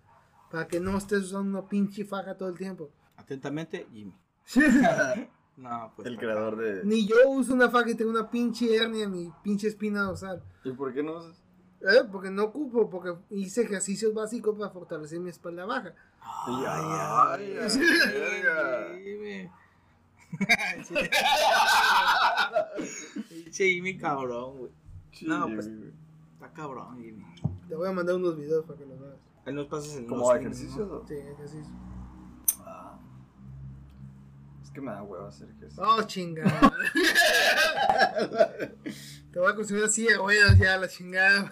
Para que no estés usando una pinche faja todo el tiempo. Atentamente, Jimmy. no, pues. El creador de. Ni yo uso una faja y tengo una pinche hernia en mi pinche espina dorsal. ¿Y por qué no usas? ¿Eh? Porque no ocupo, porque hice ejercicios básicos para fortalecer mi espalda baja. Ay, Ay, ay, ay, ay. Jimmy. Cabrón, güey. No, pues-. Está cabrón, Jimmy. Te voy a mandar unos videos para que los veas. Ahí nos pasas el ¿Como ejercicios? ¿no? Sí, ejercicio. Ah. Es que me da huevo hacer ejercicio. Oh, chingada. Te voy a conseguir silla de ruedas ya, la chingada.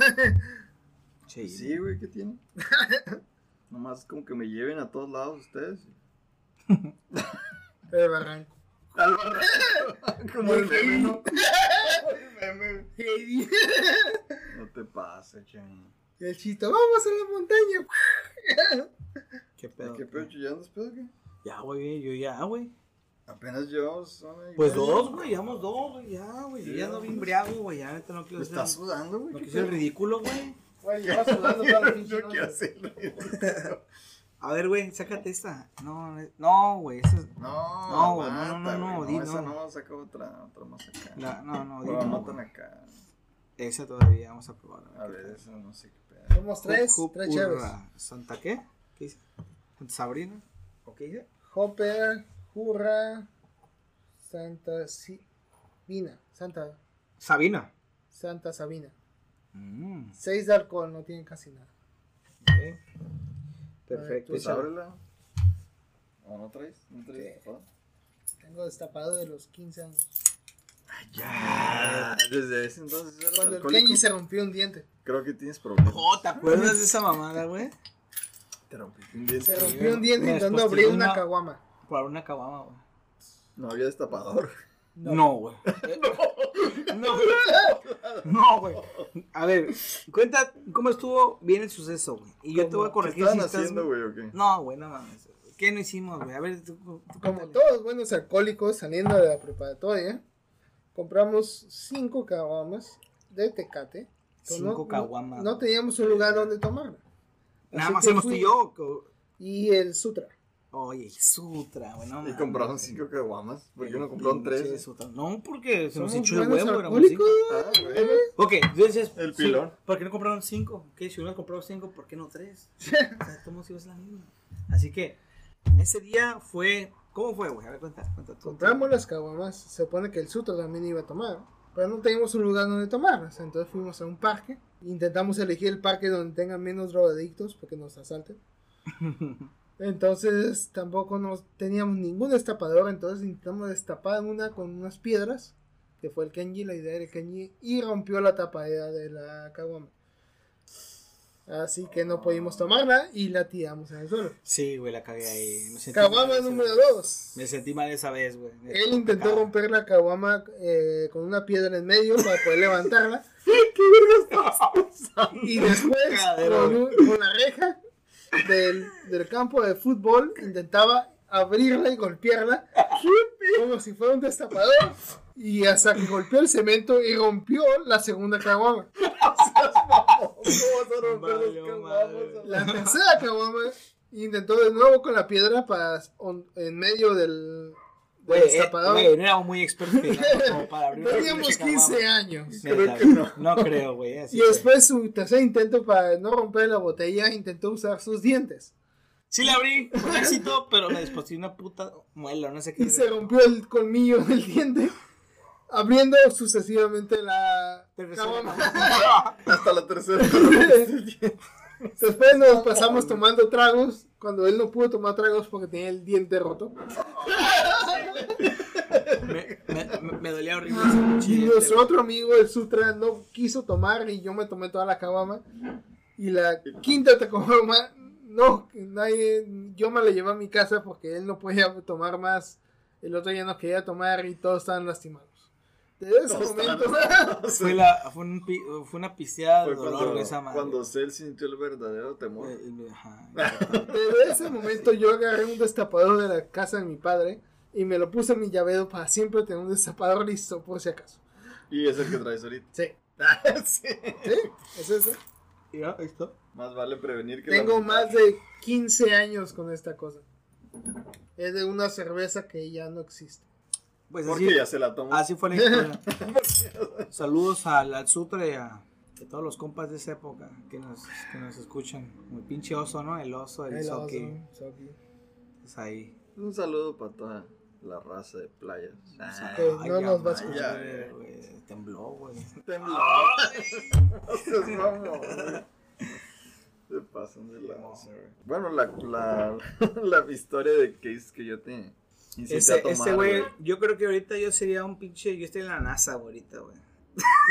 Che, sí, güey, ¿qué tiene? Nomás como que me lleven a todos lados ustedes. El barranco. Al barranco. Como el meme, ¿no? El meme. No te pases, Jenny. El chito, vamos a la montaña. ¿Qué pedo? ¿Qué pedo chillando? ¿Pedo qué? Ya, güey, yo ya, güey. Apenas llevamos y Pues dos, güey, llevamos dos, güey, ya, güey. Yo ya ya. no vi embriago, güey, ya neta no quiero hacer. estás sudando, güey. No ¿qué quiero ser ridículo, güey. Güey, lleva sudando la pinche Yo quiero hacerlo. A ver, güey, sácate esta. No, no, güey, esa es. No, No, güey, no, no, no, güey, di esa no. no, saca otra, otra más acá. La, no, no, di no no, tan güey. acá. Esa todavía vamos a probar. A ver, esa no sé qué. Somos tres, hurra. ¿Santa qué? ¿Qué dice? ¿Santa Sabrina? ¿O qué dice? Hopper, Jurra, Santa Sabina. Santa, Sabina. Santa Sabina. Mm, Seis de alcohol, no tienen casi nada. ok. Perfecto. Échale. ábrela. ¿O no traes? ¿No traes? Sí. Tengo destapado de los 15 años. Ya. Desde ese entonces Cuando el. Kenji se rompió un diente. Creo que tienes problemas. Oh, ¿te acuerdas de esa mamada, güey? Te rompiste un diente. Se rompió un diente intentando abrir una una- caguama. Por una caguama, güey. No había destapador. No, güey. No, güey. No, güey. A ver, cuenta cómo estuvo bien el suceso, güey. Y yo te voy a ¿Qué corregir estaban si estás... haciendo, güey, o qué? No, güey, no mames. ¿Qué no hicimos, güey? A ver, tú, tú Como todos buenos alcohólicos saliendo de la preparatoria, compramos cinco caguamas de tecate. Cinco no- caguamas. No, teníamos un lugar donde tomarla. Nada Así más hemos tú y yo. Y el Sutra. Oye, el Sutra, güey, no Y compraron cinco caguamas. ¿Por qué no compraron tres? Sutra. No, porque se nos el buenos huevo, éramos cinco. Ah, bueno. Ok, entonces. El sí, pilón. ¿Por qué no compraron cinco? ¿Qué? Si hubieran comprado cinco, ¿por qué no tres? o sea, ¿cómo si es la misma? Así que, ese día fue. ¿Cómo fue, güey? A ver, cuenta, cuenta tú. Compramos las caguamas. Se supone que el Sutra también iba a tomar. Pero no teníamos un lugar donde tomarlas. Entonces fuimos a un parque. Intentamos elegir el parque donde tengan menos drogadictos para que nos asalten. Entonces tampoco nos teníamos ningún destapador. Entonces intentamos destapar una con unas piedras. Que fue el Kenji, la idea del Kenji. Y rompió la tapadera de la caguama. Así que no pudimos tomarla y la tiramos en el suelo. Sí, güey, la cagué ahí. Me Caguama número vez. 2. Me sentí mal esa vez, güey. Él intentó romper la caguama eh, con una piedra en medio para poder levantarla. Y después, Cadero, con, un- con la reja del, del campo de fútbol, intentaba abrirla y golpearla como si fuera un destapador. Y hasta que golpeó el cemento y rompió la segunda caguama. ¿Cómo vas a romper. La tercera caguama intentó de nuevo con la piedra para on- en medio del, del Güey, eh, güey, no éramos muy expertos digamos, como para abrir una Teníamos pinche 15 caguama. años. Neta, Creo que no. No creo, güey. así Y que- después su tercer intento para no romper la botella, intentó usar sus dientes. Sí la abrí con éxito, pero me desposté una puta muela, no sé qué. Y se rompió el colmillo del diente, abriendo sucesivamente la. Hasta la tercera. Después nos pasamos tomando tragos, cuando él no pudo tomar tragos porque tenía el diente roto. Me, me, me- me dolía horrible Y nuestro otro amigo, el Sutra, no quiso tomar y yo me tomé toda la caguama. Y la quinta caguama, no, nadie, yo me la llevé a mi casa porque él no podía tomar más. El otro ya no quería tomar y todos estaban lastimados. Desde ese Todos momento. Fue, la, fue, un pi- fue una pisteada de dolor, cuando, güey, esa madre. cuando Cell sintió el verdadero temor. Eh, ajá. desde ese momento yo agarré un destapador de la casa de mi padre Y me lo puse en mi llavero para siempre tener un destapador listo, por si acaso. Y es el que traes ahorita. Sí. sí. ¿Sí? ¿Es ese? Ya, está. Más vale prevenir que Tengo más de 15 años con esta cosa. Es de una cerveza que ya no existe. Pues Porque así, ya se la tomó. así fue la historia. Saludos al, al Sutre y a, a todos los compas de esa época que nos, que nos escuchan. Como el pinche oso, ¿no? El oso, el, El Soki. oso. Es ahí. Un saludo para toda la raza de playas. Ah, Que no nos va a escuchar. Tembló, güey. tembló. No seas mamón, güey. Se pasan de güey. Bueno, la, la, la historia de Case que yo te incité a Ese, tomar, ese güey, yo creo que ahorita yo sería un pinche. Yo estoy en la NASA, güey, ahorita, güey.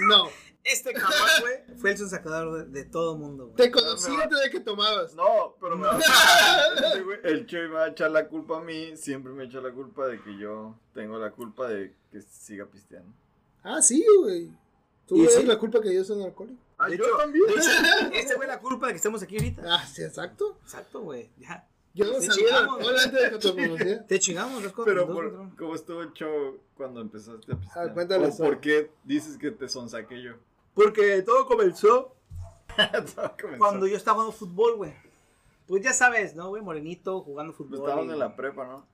No, Este cabrón, güey, fue el sacador de, de todo mundo, güey. te conocí antes de que tomabas. No, pero me Este güey, el Che me va a echar la culpa a mí. Siempre me echa la culpa de que yo tengo la culpa de que siga pisteando. Ah, sí, güey. Tú ¿Y eres sí? la culpa que yo soy un alcohólico. Ah, De yo hecho- también. hecho, Este güey la culpa de que estemos aquí ahorita. Ah, sí, exacto. Exacto, güey. Ya. Yo no Te sabía alcohol antes de que te chingamos, dos cosas. Pero dos por. ¿cómo estuvo el show cuando empezaste a pistear? Ah, cuéntale ¿O eso. por qué dices que te sonsaqué yo? Porque todo comenzó Todo comenzó. cuando yo estaba jugando fútbol, güey. Pues ya sabes, ¿no, güey? Morenito, jugando fútbol. Estábamos y- en la prepa, ¿no?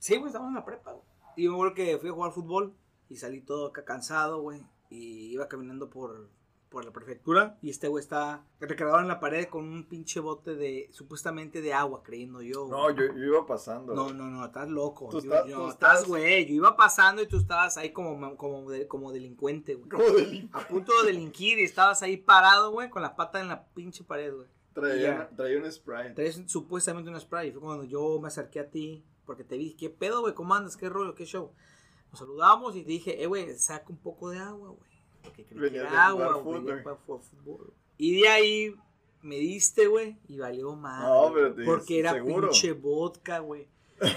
Sí, güey, estábamos en la prepa, güey. Y me acuerdo que fui a jugar fútbol y salí todo acá cansado, güey. Y iba caminando por, por la prefectura. Y este güey está recargado en la pared con un pinche bote de, supuestamente de agua, creyendo yo. No, yo, yo iba pasando. No, no, no, estás loco. Tú Yo- estás- yo- tú estás, güey. Yo iba pasando y tú estabas ahí como, como, como delincuente, güey. Como del- A punto de delinquir y estabas ahí parado, güey, con la pata en la pinche pared, güey. Traía, traía un Sprite. Traes supuestamente una spray. Fue cuando yo me acerqué a ti, porque te vi, ¿qué pedo, güey? ¿Cómo andas? ¿Qué rollo? ¿Qué show? Nos saludamos y te dije, eh, güey, saca un poco de agua, güey. Porque creí que Venía era agua, güey. para jugar fútbol. Y de ahí me diste, güey, y valió mal. No, pero te- Porque era seguro. pinche vodka, güey.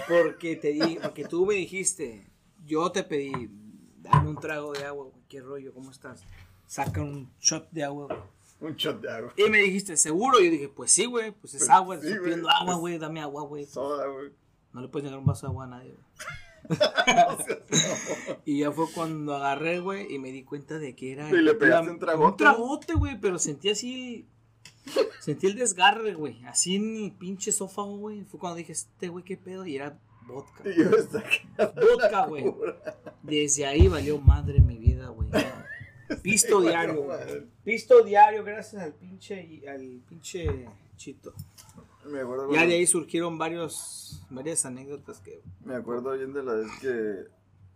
Porque te di, porque tú me dijiste, yo te pedí, dame un trago de agua, güey. ¿Qué rollo? ¿Cómo estás? Saca un shot de agua, güey. Un shot de agua. Y me dijiste, ¿seguro? Y yo dije, pues sí, güey, pues es Pues agua, sí, estoy pidiendo agua, güey, dame agua, güey. Soda, güey. No le puedes negar un vaso de agua a nadie, güey. Y ya fue cuando agarré, güey, y me di cuenta de que era... ¿Y le pegaste un tragote? Un tragote, güey, pero sentí así... Sentí el desgarre, güey, así en mi pinche esófago, güey. Fue cuando dije, este güey, ¿qué pedo? Y era vodka. Y yo Vodka, güey. Desde ahí valió madre mi vida, güey. Pisto Sí, diario, güey. Pisto diario gracias al pinche, al pinche chito. Me acuerdo, Ya de ahí surgieron varios, varias anécdotas que... me acuerdo bien de la vez que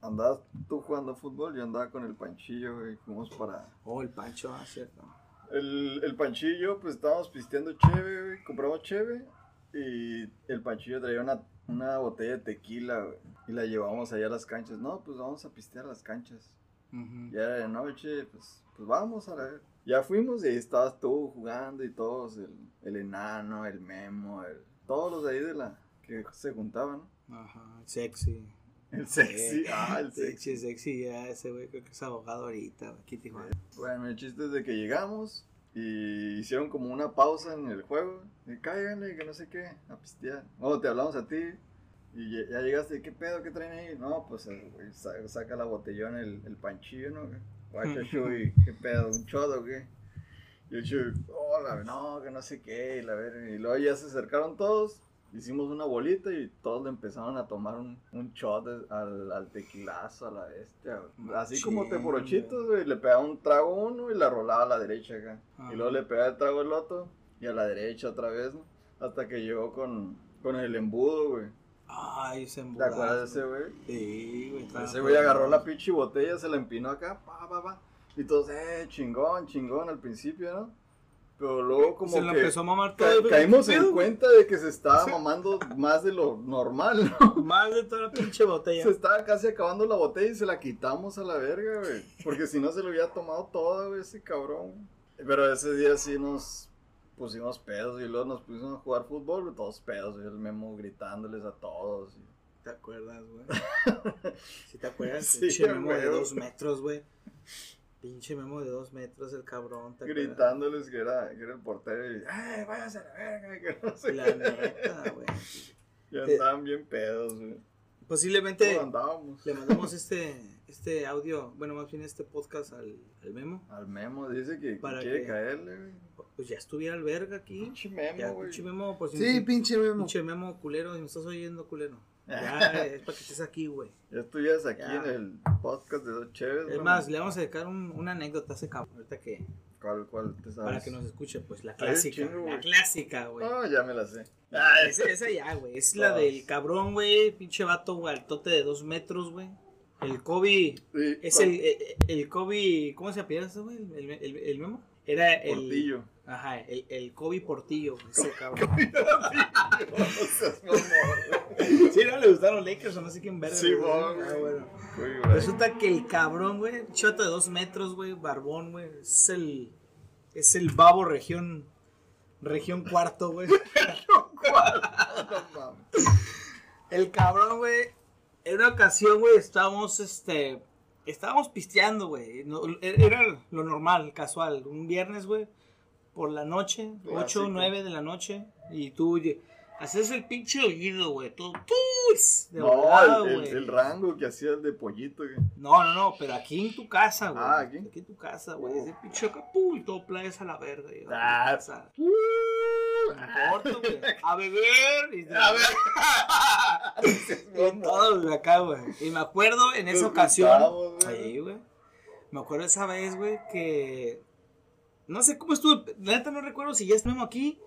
andabas tú jugando fútbol, yo andaba con el panchillo, güey. Fuimos para. Oh, el Pancho, ah, cierto. El, el panchillo, pues estábamos pisteando cheve, güey. Compramos cheve. Y el panchillo traía una, una botella de tequila, güey. Y la llevamos allá a las canchas. No, pues vamos a pistear a las canchas. Ujú. Ya era de noche, pues, pues vamos a ver. Ya fuimos y ahí estabas tú jugando y todos, el, el enano, el memo, el, todos los de ahí de la que se juntaban. ¿no? Ajá, sexy. El sexy, Eh, ah, el sexy. Sexy, sexy, ya ese güey creo que es abogado ahorita, aquí Tijuana. Bueno, el chiste es de que llegamos y hicieron como una pausa en el juego. Y cáiganle, que no sé qué, a pistear. No, te hablamos a ti. Y ya llegaste, ¿qué pedo? ¿Qué traen ahí? No, pues saca la botellón, el, el panchillo, ¿no? Guacha, Shui, ¿qué pedo? ¿Un chodo qué? Y el Shui, hola, no, que no sé qué. Y, la ver, y luego ya se acercaron todos, hicimos una bolita y todos le empezaron a tomar un, un shot al, al tequilazo, a la bestia. güey. Así como te Machín, porochitos, güey, le pegaba un trago uno y la rolaba a la derecha acá. Ajá. Y luego le pegaba el trago el otro y a la derecha otra vez, ¿no? Hasta que llegó con, con el embudo, güey. Ay, ese ¿Te embudazo. acuerdas de ese güey? Sí, güey. Ese güey agarró la pinche botella, se la empinó acá, pa, pa, pa. Y todos, eh, chingón, chingón al principio, ¿no? Pero luego como Se la que empezó a mamar ca- todo. caímos ¿qué en cuenta de que se estaba mamando más de lo normal, ¿no? Más de toda la pinche botella. Se estaba casi acabando la botella y se la quitamos a la verga, güey. Porque si no se lo hubiera tomado toda, güey, ese cabrón. Pero ese día sí nos pusimos pedos y luego nos pusimos a jugar fútbol, todos pedos, y el memo gritándoles a todos. y- ¿Te acuerdas, güey? ¿Sí te acuerdas? Sí, Pinche memo de dos metros, güey. Pinche memo de dos metros, el cabrón. gritándoles que era, que era el portero y, ¡ay, váyase a la verga! Que no sé La qué. neta, güey. Y Te- andaban bien pedos, güey. Posiblemente le mandamos este, este audio, bueno, más bien este podcast al, al Memo. Al Memo dice que, Para quiere que- caerle, güey. Pues ya estuviera el verga aquí. Pinche Ya, Memo, güey. pinche Memo, pues Sí, pinche memo. pinche Memo culero, si me estás oyendo culero. Ya, es para que estés aquí, güey. Ya estuvieras aquí Ya. en el podcast de Dos Chéves, Es más, le vamos a dedicar un- una anécdota a ese cabrón, ahorita que, ¿Cuál, cuál te sabes? para que nos escuche, pues, la clásica, chingo, la clásica, güey. Ah, ya me la sé. Esa, esa ya, güey. Es la del cabrón, güey. Pinche vato, güey, altote de dos metros, güey. El Kobe. Sí, Es el, el, el Kobe. ¿Cómo se apellida ese, güey? El, el, el memo. Era el. Portillo. Ajá, el, el Kobe Portillo. Ese cabrón. sí, no le gustaron los Lakers o no sé quién verga. Sí, güey. Ah, bueno. Resulta que el cabrón, güey, chato de dos metros, güey, barbón, güey, es el, es el babo región, región cuarto, güey. No mames. El cabrón, güey, en una ocasión, güey, estábamos, este, estábamos pisteando, güey, no- era lo normal, casual, un viernes, güey, por la noche, Clásico. 8 o 9 de la noche, y tú haces el pinche oído, güey, todo, ¡pus! de No, volada, el, el, güey. el rango que hacía el de pollito, güey. No, no, no, pero aquí en tu casa, güey. Ah, ¿aquí? en tu casa, güey. Ese pinche acá, pum, y todo playas a la verga. y- Ah. o sea, no importa, güey. A beber. Y, A ver. y todo, güey, acá, güey. Y me acuerdo en esa Nos ocasión. güey. Ahí, güey. Me acuerdo esa vez, güey, que. No sé cómo estuvo. La neta no recuerdo si ya estuvimos aquí.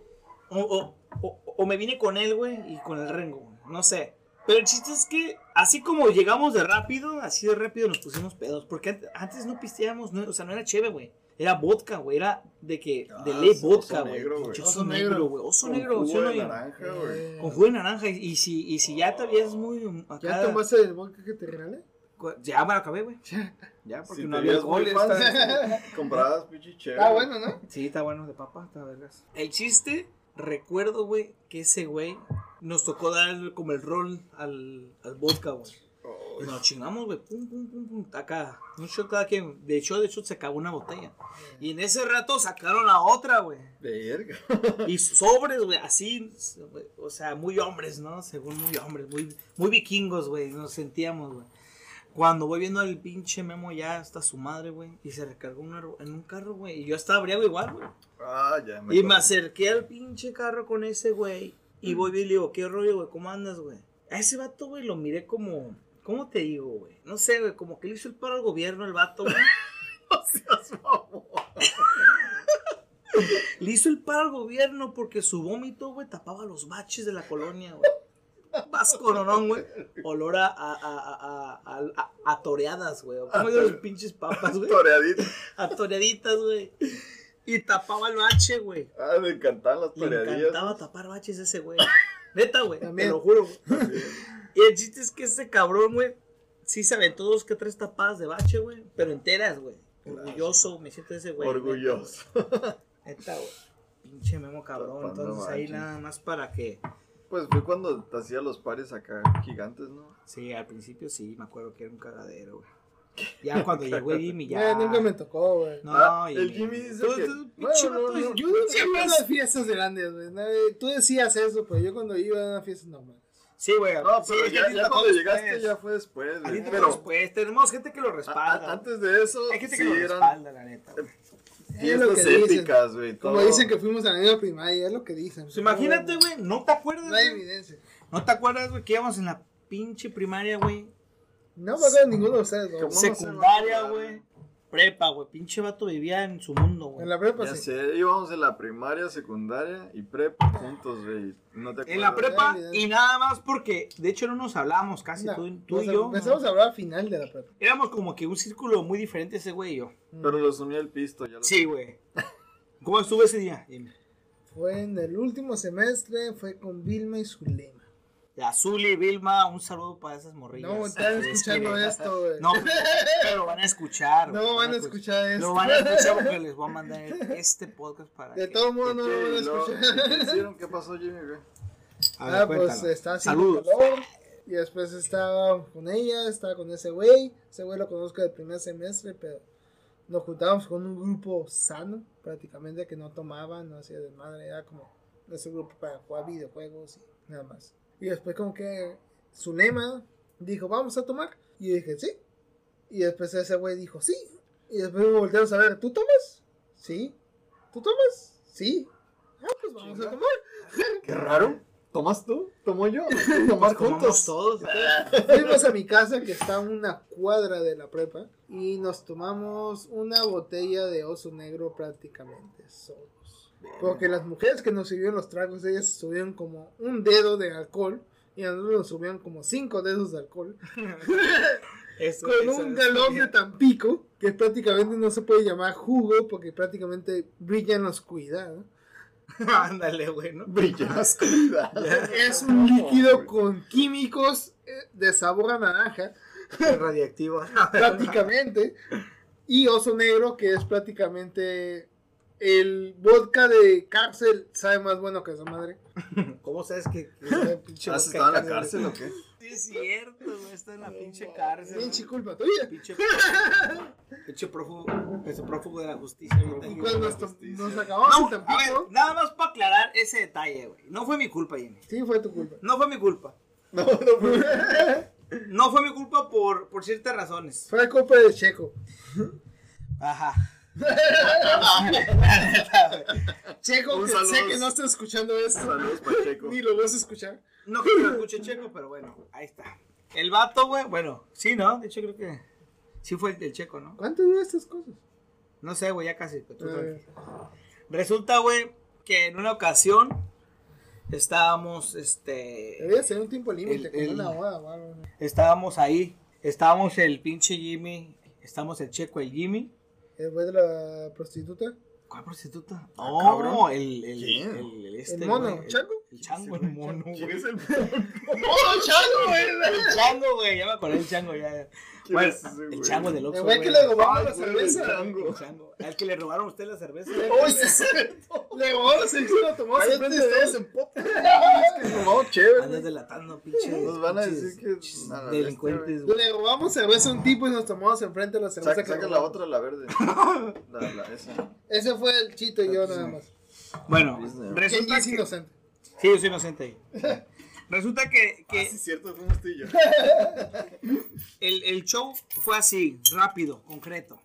O, o, o, o me vine con él, güey, y con el Rengo, güey. No sé. Pero el chiste es que, así como llegamos de rápido, así de rápido nos pusimos pedos. Porque ant- antes no pisteábamos, no, o sea, no era chévere, güey. Era vodka, güey. Era de que, de Ah, ley oso vodka, güey. negro, güey. Pinche Oso negro. güey. Oso Con negro, ¿sí jugo de naranja, güey. Con jugo de naranja. Y, si, y si ya te habías muy. Acá, ¿Ya tomaste el vodka que te regalé? Ya me lo acabé, güey. Ya, porque Si no había alcohol. fan, está- comprabas pinche chévere. Ah, bueno, ¿no? Sí, está bueno de papa, está vergas. El chiste, recuerdo, güey, que ese güey nos tocó dar como el rol al, al vodka, güey. Oh, Y nos chingamos, güey, pum, pum, pum, pum, acá. Un shot cada quien. De hecho, de hecho, se acabó una botella. Y en ese rato sacaron la otra, güey. verga. Y sobres, güey, así, o sea, muy hombres, ¿no? Según muy hombres, muy, muy vikingos, güey, nos sentíamos, güey. Cuando voy viendo al pinche Memo ya hasta su madre, güey, y se recargó en un carro, güey, y yo estaba briago igual, güey. Ah, ya me Y me acerqué al pinche carro con ese, güey, y voy y le digo, ¿qué rollo, güey? ¿Cómo andas, güey? A ese vato, güey, lo miré como, ¿cómo te digo, güey? No sé, güey, como que le hizo el paro al gobierno el vato, güey. No seas mamón. Le hizo el paro al gobierno porque su vómito, güey, tapaba los baches de la colonia, güey. Vasco, no, no, güey. Olor a, a, a, a, a, a- a toreadas, güey. ¿Cómo digo los pinches papas, güey? Toreadito. A toreaditas, güey. Y tapaba el bache, güey. Ah, me encantaban las toreadillas. encantaba tapar baches ese güey. Neta, güey. Te También. lo juro, güey. Y el chiste es que ese cabrón, güey, sí se aventó dos que tres tapadas de bache, güey. Pero enteras, güey. Orgulloso, me siento ese güey. Orgulloso. Neta, güey. Pinche memo cabrón. Tapando Entonces ahí nada más para que. Pues fue cuando te hacía los pares acá gigantes, ¿no? Sí, al principio sí, me acuerdo que era un cagadero, güey. Ya cuando llegó el Jimmy, ya. Ya, nunca me tocó, güey. No, Ah, el Jimmy dice Tú- que- Bueno, no, no, yo- siempre iba a es- las fiestas grandes, güey. Nadie- Tú decías eso, pero yo cuando iba a una fiesta normal. Sí, güey. No, sí, pero que ya, a ya cuando después. llegaste ya fue después, A güey. Pero después. Tenemos gente que lo a- a- respalda. antes de eso, Hay gente sí que lo eran respalda, la neta. güey. Es lo fiestas épicas, güey. Como todo. dicen que fuimos a la misma primaria, es lo que dicen. Pues imagínate, güey, ¿no te acuerdas? No hay güey? evidencia. ¿No te acuerdas, güey, que íbamos en la pinche primaria, güey? No me acuerdo de ninguno de ustedes, güey. ¿Cómo no se va a Secundaria, güey. Prepa, güey. Pinche vato vivía en su mundo, güey. En la prepa Ya sí. sé, íbamos en la primaria, secundaria y prepa juntos, güey. ¿No te acuerdas? En la prepa y nada más porque, de hecho, no nos hablábamos casi, No, tú, y yo. Empezamos ¿no? a hablar al final de la prepa. Éramos como que un círculo muy diferente ese güey y yo. Pero los unía el pisto, ya lo Sí, güey. ¿Cómo estuvo ese día? Dime. Fue en el último semestre, fue con Vilma y Zulema. La Zuli, Vilma, un saludo para esas morrillas. No, están Es escuchando que- esto, güey. No, pero lo van a escuchar. güey, No lo van a escuchar esto. Lo van a escuchar porque les voy a mandar este podcast para De que- todo modo no ¿Qué, lo van a escuchar. ¿Qué hicieron? ¿Qué pasó, Jimmy, güey? A ver, Ah, pues está haciendo Saludos. calor. Y después estaba con ella, estaba con ese güey. Ese güey lo conozco del primer semestre, pero nos juntábamos con un grupo sano, prácticamente, que no tomaba, no hacía desmadre. Era como ese grupo para jugar videojuegos y nada más. Y después como que Zulema Dijo, vamos a tomar. Y yo dije, sí. Y después ese güey dijo, sí. Y después volteamos a ver, ¿tú tomas? Sí. ¿Tú tomas? Sí. Ah, pues vamos a tomar. Qué raro. ¿Tomas tú? ¿Tomo yo? Tomar juntos. todos. Fuimos a mi casa que está a una cuadra de la prepa y nos tomamos una botella de oso negro prácticamente solos. Porque las mujeres que nos sirvieron los tragos, ellas subieron como un dedo de alcohol y a nosotros nos subieron como cinco dedos de alcohol. Eso, Con eso un galón de Tampico que prácticamente no se puede llamar jugo porque prácticamente brilla en la oscuridad. Ándale, güey, ¿no? Brilla en la oscuridad. Es un líquido con químicos eh, de sabor a naranja. Radiactivo. prácticamente. Y Oso Negro, que es prácticamente el vodka de cárcel, sabe más bueno que esa madre. ¿Cómo sabes que, que ese pinche ¿Has estado en la cárcel o qué? Sí, es cierto, güey. Está en la pinche cárcel. Pinche culpa tuya. Pinche, pinche prófugo, ese prófugo de la justicia. ahorita. Y cuando nos, acabamos No, el a ver, Tampico, nada más para aclarar ese detalle, güey. No fue mi culpa, Jimmy. sí fue tu culpa. No fue mi culpa. No, no, pues. No fue mi culpa por, por ciertas razones. Fue culpa de Checo. Ajá. Checo, que sé que no está escuchando esto. Saludos, Pacheco. Ni lo vas a escuchar. No creo que lo escuche Checo, pero bueno, ahí está. El vato, güey, bueno, sí, ¿no? De hecho, creo que sí fue el del Checo, ¿no? ¿Cuánto dura estas cosas? No sé, güey, ya casi. pero tú tranqui. Resulta, güey, que en una ocasión estábamos, este, debería ser un tiempo límite, el- una hora algo. estábamos ahí, estábamos el pinche Jimmy, estábamos el Checo, el Jimmy. El güey de la prostituta. ¿Cuál prostituta? Ah, No, cabrón. el, el, el, el este, ¿El mono? el- ¿Chango? El chango, el mono, ¿Quién güey. es el ¡Oh, Chango, güey! El chango, güey, ya me acordé del chango, ya. ya. ¿Quién Bueno, es ese, el chango del Oxxo, El güey que le robaron la cerveza. el chango. Al que le robaron a usted la cerveza. ¡Uy, sí es cierto! Le robó la cerveza y lo tomó enfrente de él. en podcast. Es que tomamos chévere. Andas delatando, pinches. Nos van a pinches- decir que- Delincuentes, güey. Le robamos cerveza a un tipo y nos tomamos enfrente de la cerveza. Saca, la otra, la verde. La, la, esa. Ese fue el chito y yo nada más. Bueno, Disney. ¿Quién resulta es que... inocente? Sí, yo soy inocente ahí. Resulta que, que Ah, sí, cierto, fuimos tú y yo. el, el show fue así, rápido, concreto.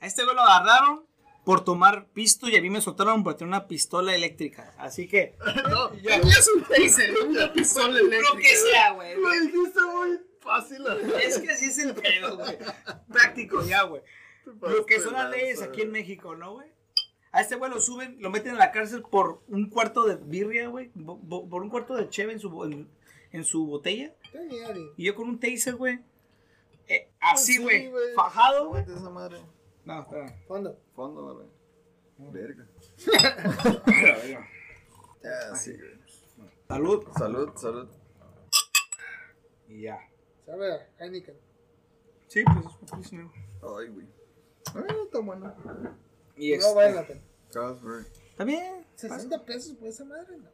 A este güey lo agarraron por tomar pisto y a mí me soltaron por tener una pistola eléctrica. Así que, No, Ya es un taser, una pistola lo eléctrica. que sea, güey. lo dijiste muy fácil. Es que así es el pedo, güey. Práctico ya, güey. Lo que son las leyes aquí en México, ¿no, güey? A este güey lo suben, lo meten en la cárcel por un cuarto de birria, güey. Por un cuarto de cheve en su, en, en su botella. Y yo con un taser, güey. eh, así, Sí, güey. fajado, güey. No, espera. Fondo. Fondo, güey. Verga. espera. Ya, sí, güey. Salud. Salud, salud. Y ya. Sabe a Heineken. Sí, pues es poquísimo. Ay, güey. Ay, está bueno. Y No este, vale la pena. Carlsberg. Está bien. 60 pesos por esa madre, ¿no?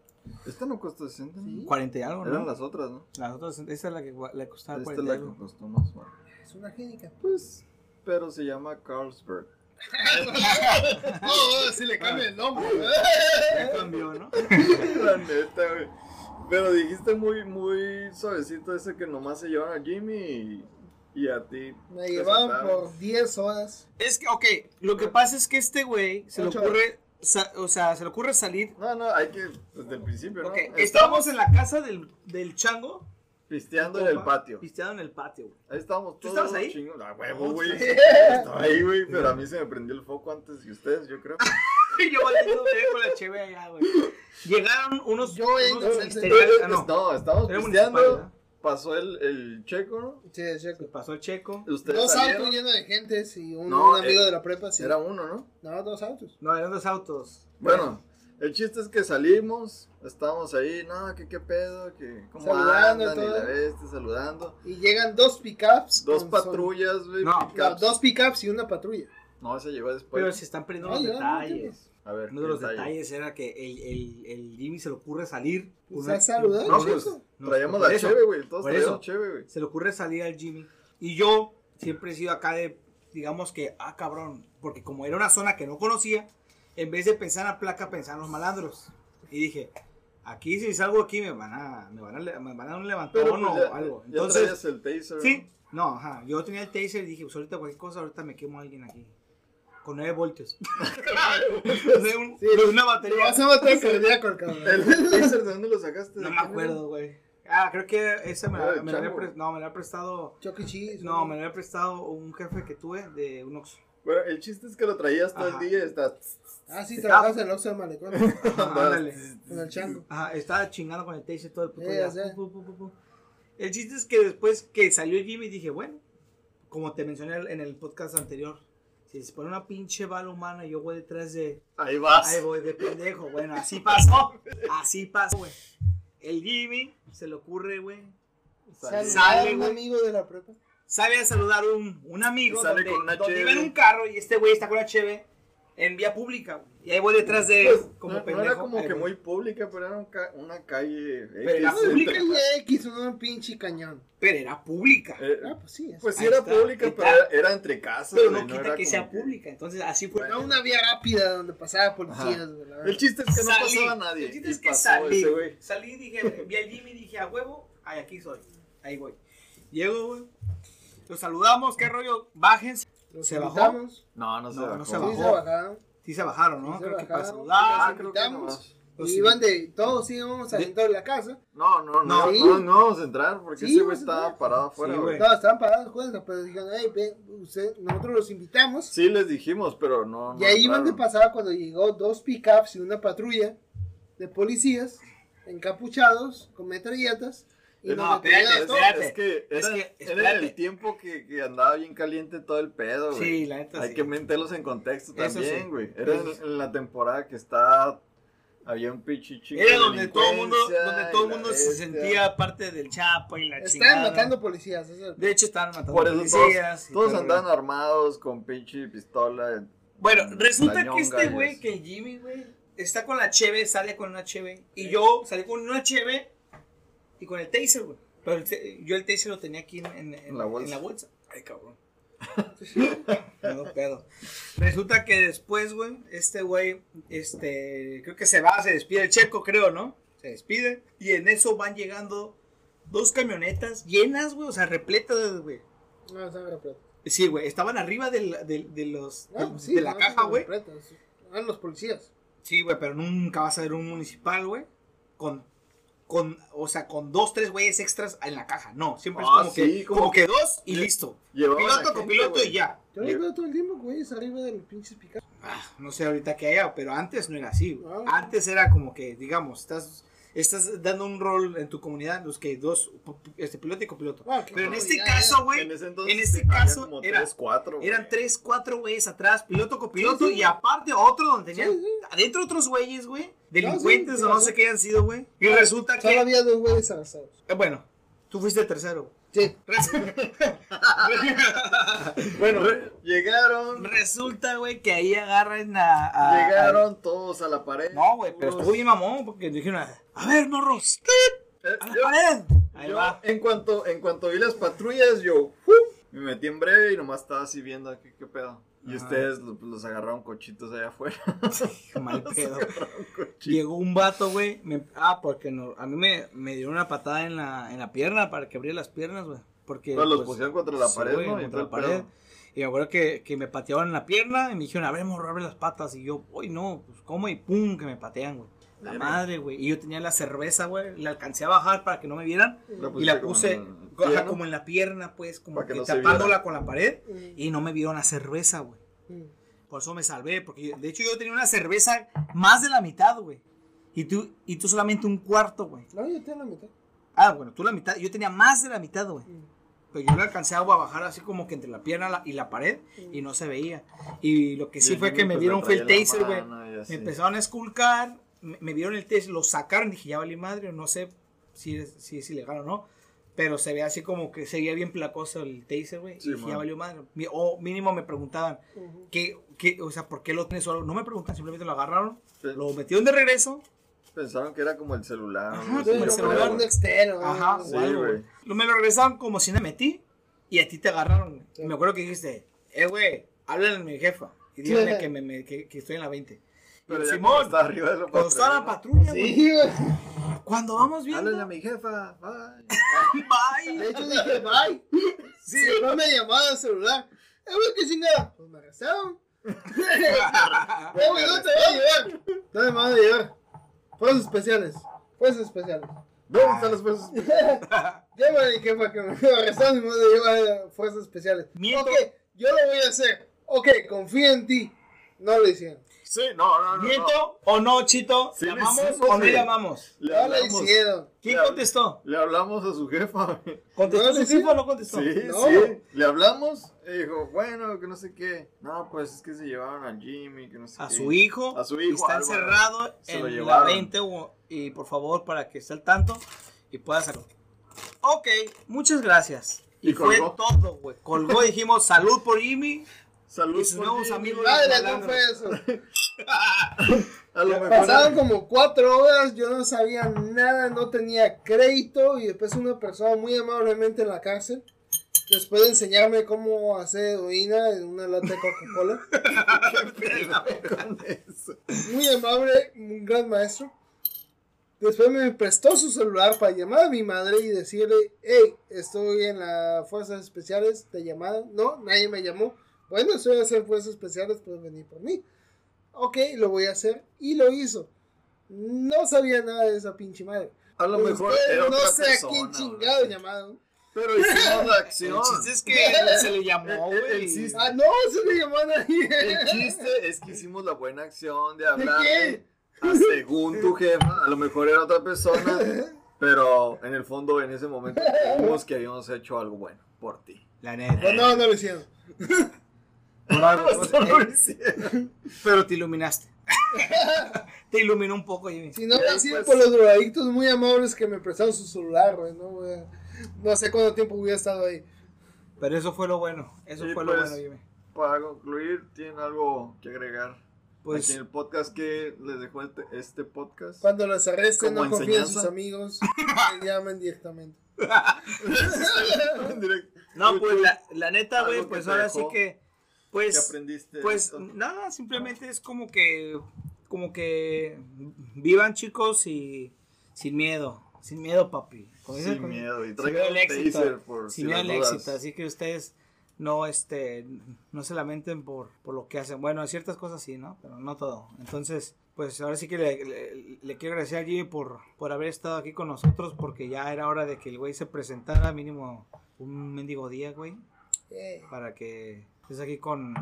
Esta no costó 60, ¿no? 40 y algo, ¿no? Eran las otras, ¿no? Las otras, esa es la que le costaba Esta es 40 y la que costó más, bueno. Es una Heineken. Pues, pero se llama Carlsberg. Oh, si le cambia el nombre, Ya cambió, ¿no? La neta, güey. Pero dijiste muy, muy suavecito ese que nomás se llevaron a Jimmy y, y a ti. Me soltaron. por 10 horas. Es que, ok, lo que pasa es que este güey se le ocurre, sa- o sea, se le ocurre salir. No, no, hay que, desde el principio, ¿no? Ok, Estamos estábamos en la casa del, del chango. pisteando en el patio. Pisteado en el patio, güey. Ahí estábamos ¿Tú todos estabas ahí? chingos. Ah, huevo, güey. Estaba ahí, güey, pero a mí se me prendió el foco antes que ustedes, yo creo. Y yo valiendo verga con la cheve allá, güey. Llegaron unos. Yo, eh, unos no, ministeriales- ah, no, no. estábamos Era pisteando. Pasó el, el checo, ¿no? Sí, es cierto. Pasó el checo. Ustedes Dos salieron. autos llenos de gente y un, No, un amigo eh, de la prepa. Sí. Era uno, ¿no? No, dos autos. No, eran dos autos. Bueno, el chiste es que salimos, estábamos ahí, no, que qué pedo, que cómo Saludando y andan y todo. la bestia saludando. Y llegan dos pickups. Dos patrullas, güey. No, no, dos pickups y una patrulla. No, ese llegó después. Pero se están perdiendo No, los detalles. A ver, Uno de los detalles era que el, el, el Jimmy se le ocurre salir. Pues una- a saludar, No, ¿no? pues. No, traíamos la eso, cheve, güey. Todos traíamos cheve, güey. Se le ocurre salir al Jimmy. Y yo siempre he sido acá de, digamos que, ah, cabrón. Porque como era una zona que no conocía, en vez de pensar en la placa, pensaba en los malandros. Y dije, Aquí si salgo aquí me van a, me van a, me van a dar un levantón pues, o ya, algo. ya Entonces, traías el taser. sí, no, ajá. Yo tenía el taser y dije, pues ahorita cualquier cosa, ahorita me quemo a alguien aquí. Con 9 voltios. de, un- Sí, de una Te batería. vas a matar cardíaco el cabrón. ¿El de dónde lo sacaste? No ¿De me acuerdo, güey. Ah, creo que ese me, Ah, lo había chango. pre- no, me lo había prestado. Chuck E. Cheese. No, me lo había prestado un jefe que tuve de un Oxxo. Bueno, el chiste es que lo traías todo Ajá. el día y estás... Ah, sí, trabajas en el Oxxo de Malecón. Ándale. Con el chango. Ajá, estaba chingando con el taser todo el puto día. ya sé. Pu, pu, pu, pu. El chiste es que después que salió Jimmy dije, bueno, como te mencioné en el podcast anterior, si se pone una pinche bala humana y yo voy detrás de... Ahí vas. Ahí voy de pendejo. Bueno, así pasó. Así pasó, güey. El Jimmy se le ocurre, güey. Sale, Sale, un amigo de la prepa. Sale a saludar un, un amigo Y sale donde, con una donde iba en un carro y este güey está con la cheve en vía pública. güey. Y ahí voy detrás de Pues, como no, era como Ahí que voy. muy pública, pero era un ca- una calle. Pero era pública, Y X, un pinche cañón. Pero era pública. eh, Ah, pues sí. es- pues sí era está, pública, pero era, era entre casas. pero no quita era que sea pública. Entonces así fue. No una vía rápida donde pasaba policías. El chiste es que no pasaba nadie. El chiste y es que salí. Salí, dije, vi al Jimmy, dije, a huevo, ay, aquí soy. Ahí voy. Llego, güey. Los saludamos, qué rollo, bájense. Los ¿Se bajó? invitamos. No, no se No, no bajó. se Sí, bajó. se bajaron. Sí se bajaron, ¿no? Sí se Creo que para bajaron. saludar. Ah, creo que no. Los Y iban de. Todos íbamos De- adentro de la casa. No, no, no, No. no, Sí. no, no vamos a entrar porque Sí, ese güey a estaba entrar. parado afuera, Sí. Todos estaban parados, cuenta, pero dijeron, hey, ven, usted, nosotros los invitamos. Sí les dijimos, pero no. y no ahí iban de pasada cuando llegó dos pickups y una patrulla de policías encapuchados con metralletas. Y no, espérate, todos. espérate. Es que Es era, que, era espérate. el tiempo que, que andaba bien caliente todo el pedo, güey. Sí, la neta Hay sí. que meterlos en contexto Eso sí. también, güey. Era en, en la temporada que está había un pinche chico. Era de donde todo el mundo, donde todo mundo se sentía parte del Chapo y la Estaban chingada. matando policías. De hecho, estaban matando Por eso policías. Todos todo el andaban armados con pinche pistola. Bueno, resulta que este güey, que Jimmy, güey, está con la cheve, sale con una cheve. Y yo salí con una cheve y con el taser, güey. Pero el te- yo el taser lo tenía aquí en, en- en- En la bolsa. en la bolsa. Ay, cabrón. No pedo. Resulta que después, güey, este güey, este, creo que se va, se despide el checo, creo, ¿no? Se despide. Y en eso van llegando dos camionetas llenas, güey, o sea, repletas, güey. No, estaban repletas. Sí, güey, estaban arriba del- del- de, los, Ah, de, sí, de la no, caja, estaban güey. repletas. Eran los policías. Sí, güey, pero nunca vas a ver un municipal, güey, con, con, o sea, con dos, tres güeyes extras en la caja. No, siempre Ah, es como, sí, que, como- como que dos y listo. Piloto con gente, piloto güey. y ya. Yo veo todo el tiempo, güey, es arriba del pinche pickup. Ah, no sé ahorita que haya, pero antes no era así, güey. Ah. Antes era como que, digamos, estás, estás dando un rol en tu comunidad, los que dos, este piloto y copiloto. Ah, Pero en este ya, caso, güey, En este caso como era- tres, cuatro, güey. Eran tres, cuatro güeyes atrás, piloto copiloto, Sí, sí. y aparte otro donde tenían Sí, sí. adentro otros güeyes, güey, delincuentes sí, o no sé qué hayan sido, güey. Y resulta Solo que, había dos güeyes abrazados. eh, bueno, tú fuiste el tercero. Sí. Bueno, re- llegaron, Resulta, güey, que ahí agarran a... a- llegaron todos a la pared. No, güey, pero estuvo bien mamón, porque dijeron, a ver, morros, Eh, a la yo- pared. Ahí yo, va. en cuanto en cuanto vi las patrullas, yo ¡fu! me metí en breve y nomás estaba así viendo aquí qué pedo. Y Ajá. ustedes lo- los agarraron cochitos allá afuera. Mal Los pedo. Llegó un vato, güey. me- ah, porque no, a mí me, me dieron una patada en la, en la pierna para que abriera las piernas, güey. Porque. Los pues, pusieron contra la sí, pared, güey, ¿no? Y contra la pared. pedo. Y me acuerdo que, que me pateaban en la pierna y me dijeron, a ver, morro, abre las patas. Y yo, uy, no, pues cómo y pum, que me patean, güey. La madre, güey. Y yo tenía la cerveza, güey. La alcancé a bajar para que no me vieran. La Y la como puse ajá, ¿no? como en la pierna, pues, como que que no tapándola con la pared. Mm, Y no me vieron la cerveza, güey. mm. Por eso me salvé, porque yo- de hecho yo tenía una cerveza más de la mitad, güey. Y tú, y tú solamente un cuarto, güey. No, yo tengo la mitad. Ah, bueno, tú la mitad, yo tenía más de la mitad, güey. Mm. Pero yo le alcancé a bajar así como que entre la pierna la- y la pared y no se veía. Y lo que sí Y el fue que me pues, dieron le fue el taser, güey. Me empezaron a esculcar, me, me vieron el taser, lo sacaron, dije, ya valí madre, no sé si es, si es ilegal o no. Pero se ve así como que seguía bien placoso el taser, güey. Sí, y ya valió madre. O mínimo me preguntaban. ¿qué, qué, o sea, ¿por qué lo tienes solo? No me preguntan, simplemente lo agarraron, Sí. lo metieron de regreso. Pensaron que era como el celular. Ajá, ¿no? como el como celular. un externo. Ajá, güey. me lo regresaron como si me metí y a ti te agarraron. Sí. Me acuerdo que dijiste, eh, güey, háblale a mi jefa y díganle que, me, me- que, que estoy en la 20. Pero Y ya Simón, cuando arriba de la patrulla, güey. Sí, güey. Cuando vamos viendo. Háblale a mi jefa. Bye. Bye. De hecho dije, bye. Sí, después me llamaba al celular. Eh, güey, qué chingada. Pues me arrestaron. Eh, güey, ¿dónde te voy a llevar? ¿Dónde me van a llevar? Fuerzas especiales. Fuerzas especiales. ¿Dónde están las fuerzas? Llámale a mi jefa que me arrestaron y me van a llevar a fuerzas especiales. Miento. Ok, yo lo voy a hacer. Ok, confío en ti. No lo hicieron. Sí, no, no, no. no. ¿Miento o no, Chito? Sí, le ¿Llamamos o no llamamos? Le hablamos, hicieron. ¿Quién Le- contestó? le hablamos a su jefa. ¿Contestó ¿No su le jefe o no contestó? Sí, No. sí. Le hablamos y dijo, bueno, que no sé qué. No, pues es que se llevaron a Jimmy, que no sé A qué. su hijo. A su y hijo, Está Álvaro. encerrado Se en la llevaron. 20 o- y por favor para que esté al tanto y pueda sacar. Ok, muchas gracias. Y, Y fue colgó. todo, güey. Colgó y dijimos salud por Jimmy. Salud Y sus nuevos amigos. Madre, no fue eso. A lo mejor. Pasaron como cuatro horas, yo no sabía nada, no tenía crédito y después una persona muy amablemente en la cárcel, después de enseñarme cómo hacer heroína en una lata de Coca-Cola, muy amable, un gran maestro. Después me prestó su celular para llamar a mi madre y decirle, hey, estoy en las fuerzas especiales, te llamaron. No, nadie me llamó. Bueno, estoy en hacer fuerzas especiales, puedes venir por mí. Ok, lo voy a hacer. Y lo hizo. No sabía nada de esa pinche madre. A lo Pues mejor era no otra sé a persona, quién güey. chingado llamaron. Pero hicimos la El acción. chiste es que se le llamó, El- el- el güey. Ah, no, se le llamó a nadie. El chiste es que hicimos la buena acción de qué? hablarle a según tu jefa. A lo mejor era otra persona, pero en el fondo en ese momento creímos que habíamos hecho algo bueno por ti. La neta. No, no, no lo hicieron. Pues, lo eh, hicieron. pero te iluminaste. te iluminó un poco, Jimmy. Si no hubiera sido pues- por los drogadictos muy amables que me prestaron su celular, güey, no, güey. No sé cuánto tiempo hubiera estado ahí. Pero eso fue lo bueno. Eso Sí, fue lo pues, bueno, Jimmy. Para concluir, ¿tienen algo que agregar? Pues Aquí en el podcast que les dejó este, este podcast. Cuando los arresten, no confíen en sus amigos. Me llamen directamente. No, pues la, la neta, güey, que pues ahora dejó, sí que, ¿Qué pues, aprendiste? de pues esto? nada, simplemente es como que, como que vivan chicos y sin miedo, sin miedo, papi. Sin con- miedo. Y traigan un éxito, por sin si miedo al éxito, así que ustedes no, este, no se lamenten por, por lo que hacen. Bueno, ciertas cosas sí, ¿no? Pero no todo. Entonces, pues ahora sí que le, le- le quiero agradecer a Jimmy por, por haber estado aquí con nosotros, porque ya era hora de que el güey se presentara mínimo un mendigo día, güey Eh, para que estés aquí con,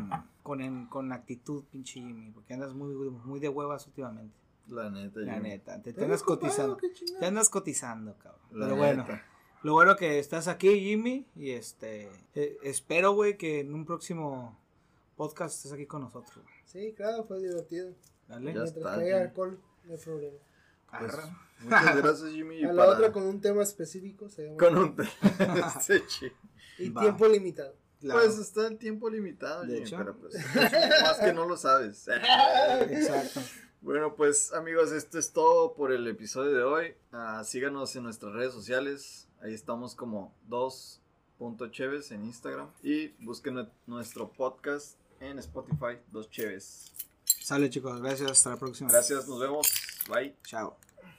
con, en- con actitud, pinche Jimmy, porque andas muy, muy de huevas últimamente. La neta. La Jimmy. neta, te, te andas ocupado, cotizando. Te andas cotizando, cabrón. La Pero bueno, neta. lo bueno que estás aquí, Jimmy, y este, eh, espero, güey, que en un próximo podcast estés aquí con nosotros. güey. Sí, claro, fue divertido. Dale. Ya Mientras Jimmy. alcohol, no hay problema. Pues, muchas gracias, Jimmy. A la para- otra con un tema específico se llama. Con un este chi- Y Va. tiempo limitado. Claro. Pues está el tiempo limitado, De Jimmy, hecho. pero pues más que no lo sabes. Exacto. Bueno, pues amigos, esto es todo por el episodio de hoy. Ah, síganos en nuestras redes sociales. Ahí estamos como 2.cheves en Instagram. Y busquen nue- nuestro podcast en Spotify, Dos Cheves. Sale, chicos. Gracias. Hasta la próxima. Gracias, nos vemos. Bye. Chao.